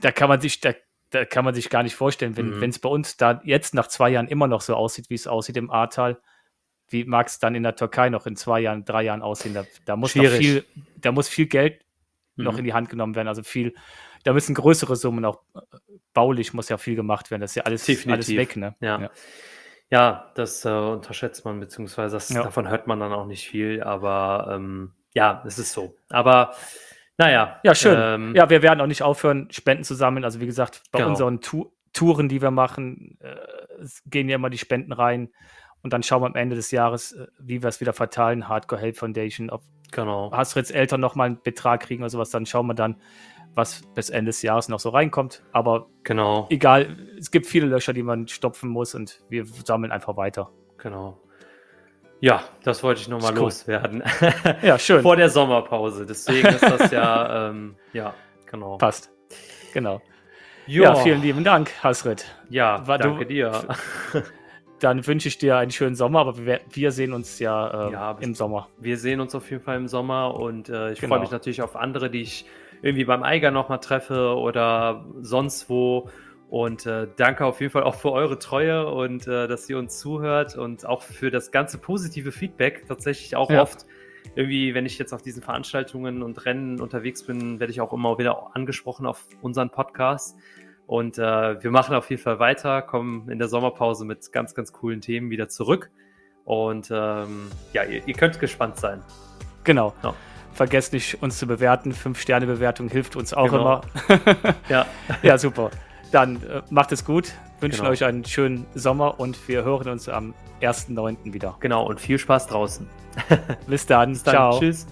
da kann man sich, da, da, kann man sich gar nicht vorstellen, wenn mhm. es bei uns da jetzt nach zwei Jahren immer noch so aussieht, wie es aussieht im Ahrtal, wie mag es dann in der Türkei noch in zwei Jahren, drei Jahren aussehen? Da, da muss noch viel, da muss viel Geld mhm. noch in die Hand genommen werden. Also viel, da müssen größere Summen auch äh, baulich muss ja viel gemacht werden. Das ist ja alles, alles weg, ne? ja. ja. Ja, das äh, unterschätzt man, beziehungsweise das, ja. davon hört man dann auch nicht viel, aber ähm, ja, es ist so. Aber naja. Ja, schön. Ähm, ja, wir werden auch nicht aufhören, Spenden zu sammeln. Also wie gesagt, bei genau. unseren tu Touren, die wir machen, äh, gehen ja immer die Spenden rein und dann schauen wir am Ende des Jahres, äh, wie wir es wieder verteilen. Hardcore Help Foundation, ob genau. Hasrits Eltern nochmal einen Betrag kriegen oder sowas, dann schauen wir dann, was bis Ende des Jahres noch so reinkommt. Aber genau. egal, es gibt viele Löcher, die man stopfen muss und wir sammeln einfach weiter. Genau. Ja, das wollte ich nochmal loswerden. ja, schön. [LAUGHS] Vor der Sommerpause. Deswegen ist das ja, [LAUGHS] ähm, ja, genau. Passt. Genau. Jo. Ja, vielen lieben Dank, Hasrit. Ja, War danke du, dir. Dann wünsche ich dir einen schönen Sommer, aber wir, wir sehen uns ja, äh, ja, im Sommer. Wir sehen uns auf jeden Fall im Sommer und äh, ich genau. freue mich natürlich auf andere, die ich irgendwie beim Eiger nochmal treffe oder sonst wo. Und äh, danke auf jeden Fall auch für eure Treue und äh, dass ihr uns zuhört und auch für das ganze positive Feedback. Tatsächlich auch ja. oft irgendwie, wenn ich jetzt auf diesen Veranstaltungen und Rennen unterwegs bin, werde ich auch immer wieder angesprochen auf unseren Podcast. Und äh, wir machen auf jeden Fall weiter, kommen in der Sommerpause mit ganz, ganz coolen Themen wieder zurück. Und ähm, ja, ihr, ihr, könnt gespannt sein. Genau. Ja. Vergesst nicht, uns zu bewerten. Fünf-Sterne-Bewertung hilft uns auch genau. immer. [LAUGHS] ja. ja, super. Dann äh, macht es gut. Wünschen genau. euch einen schönen Sommer und wir hören uns am 1.9. wieder. Genau, und viel Spaß draußen. Bis dann. [LAUGHS] Bis dann. Ciao. Tschüss.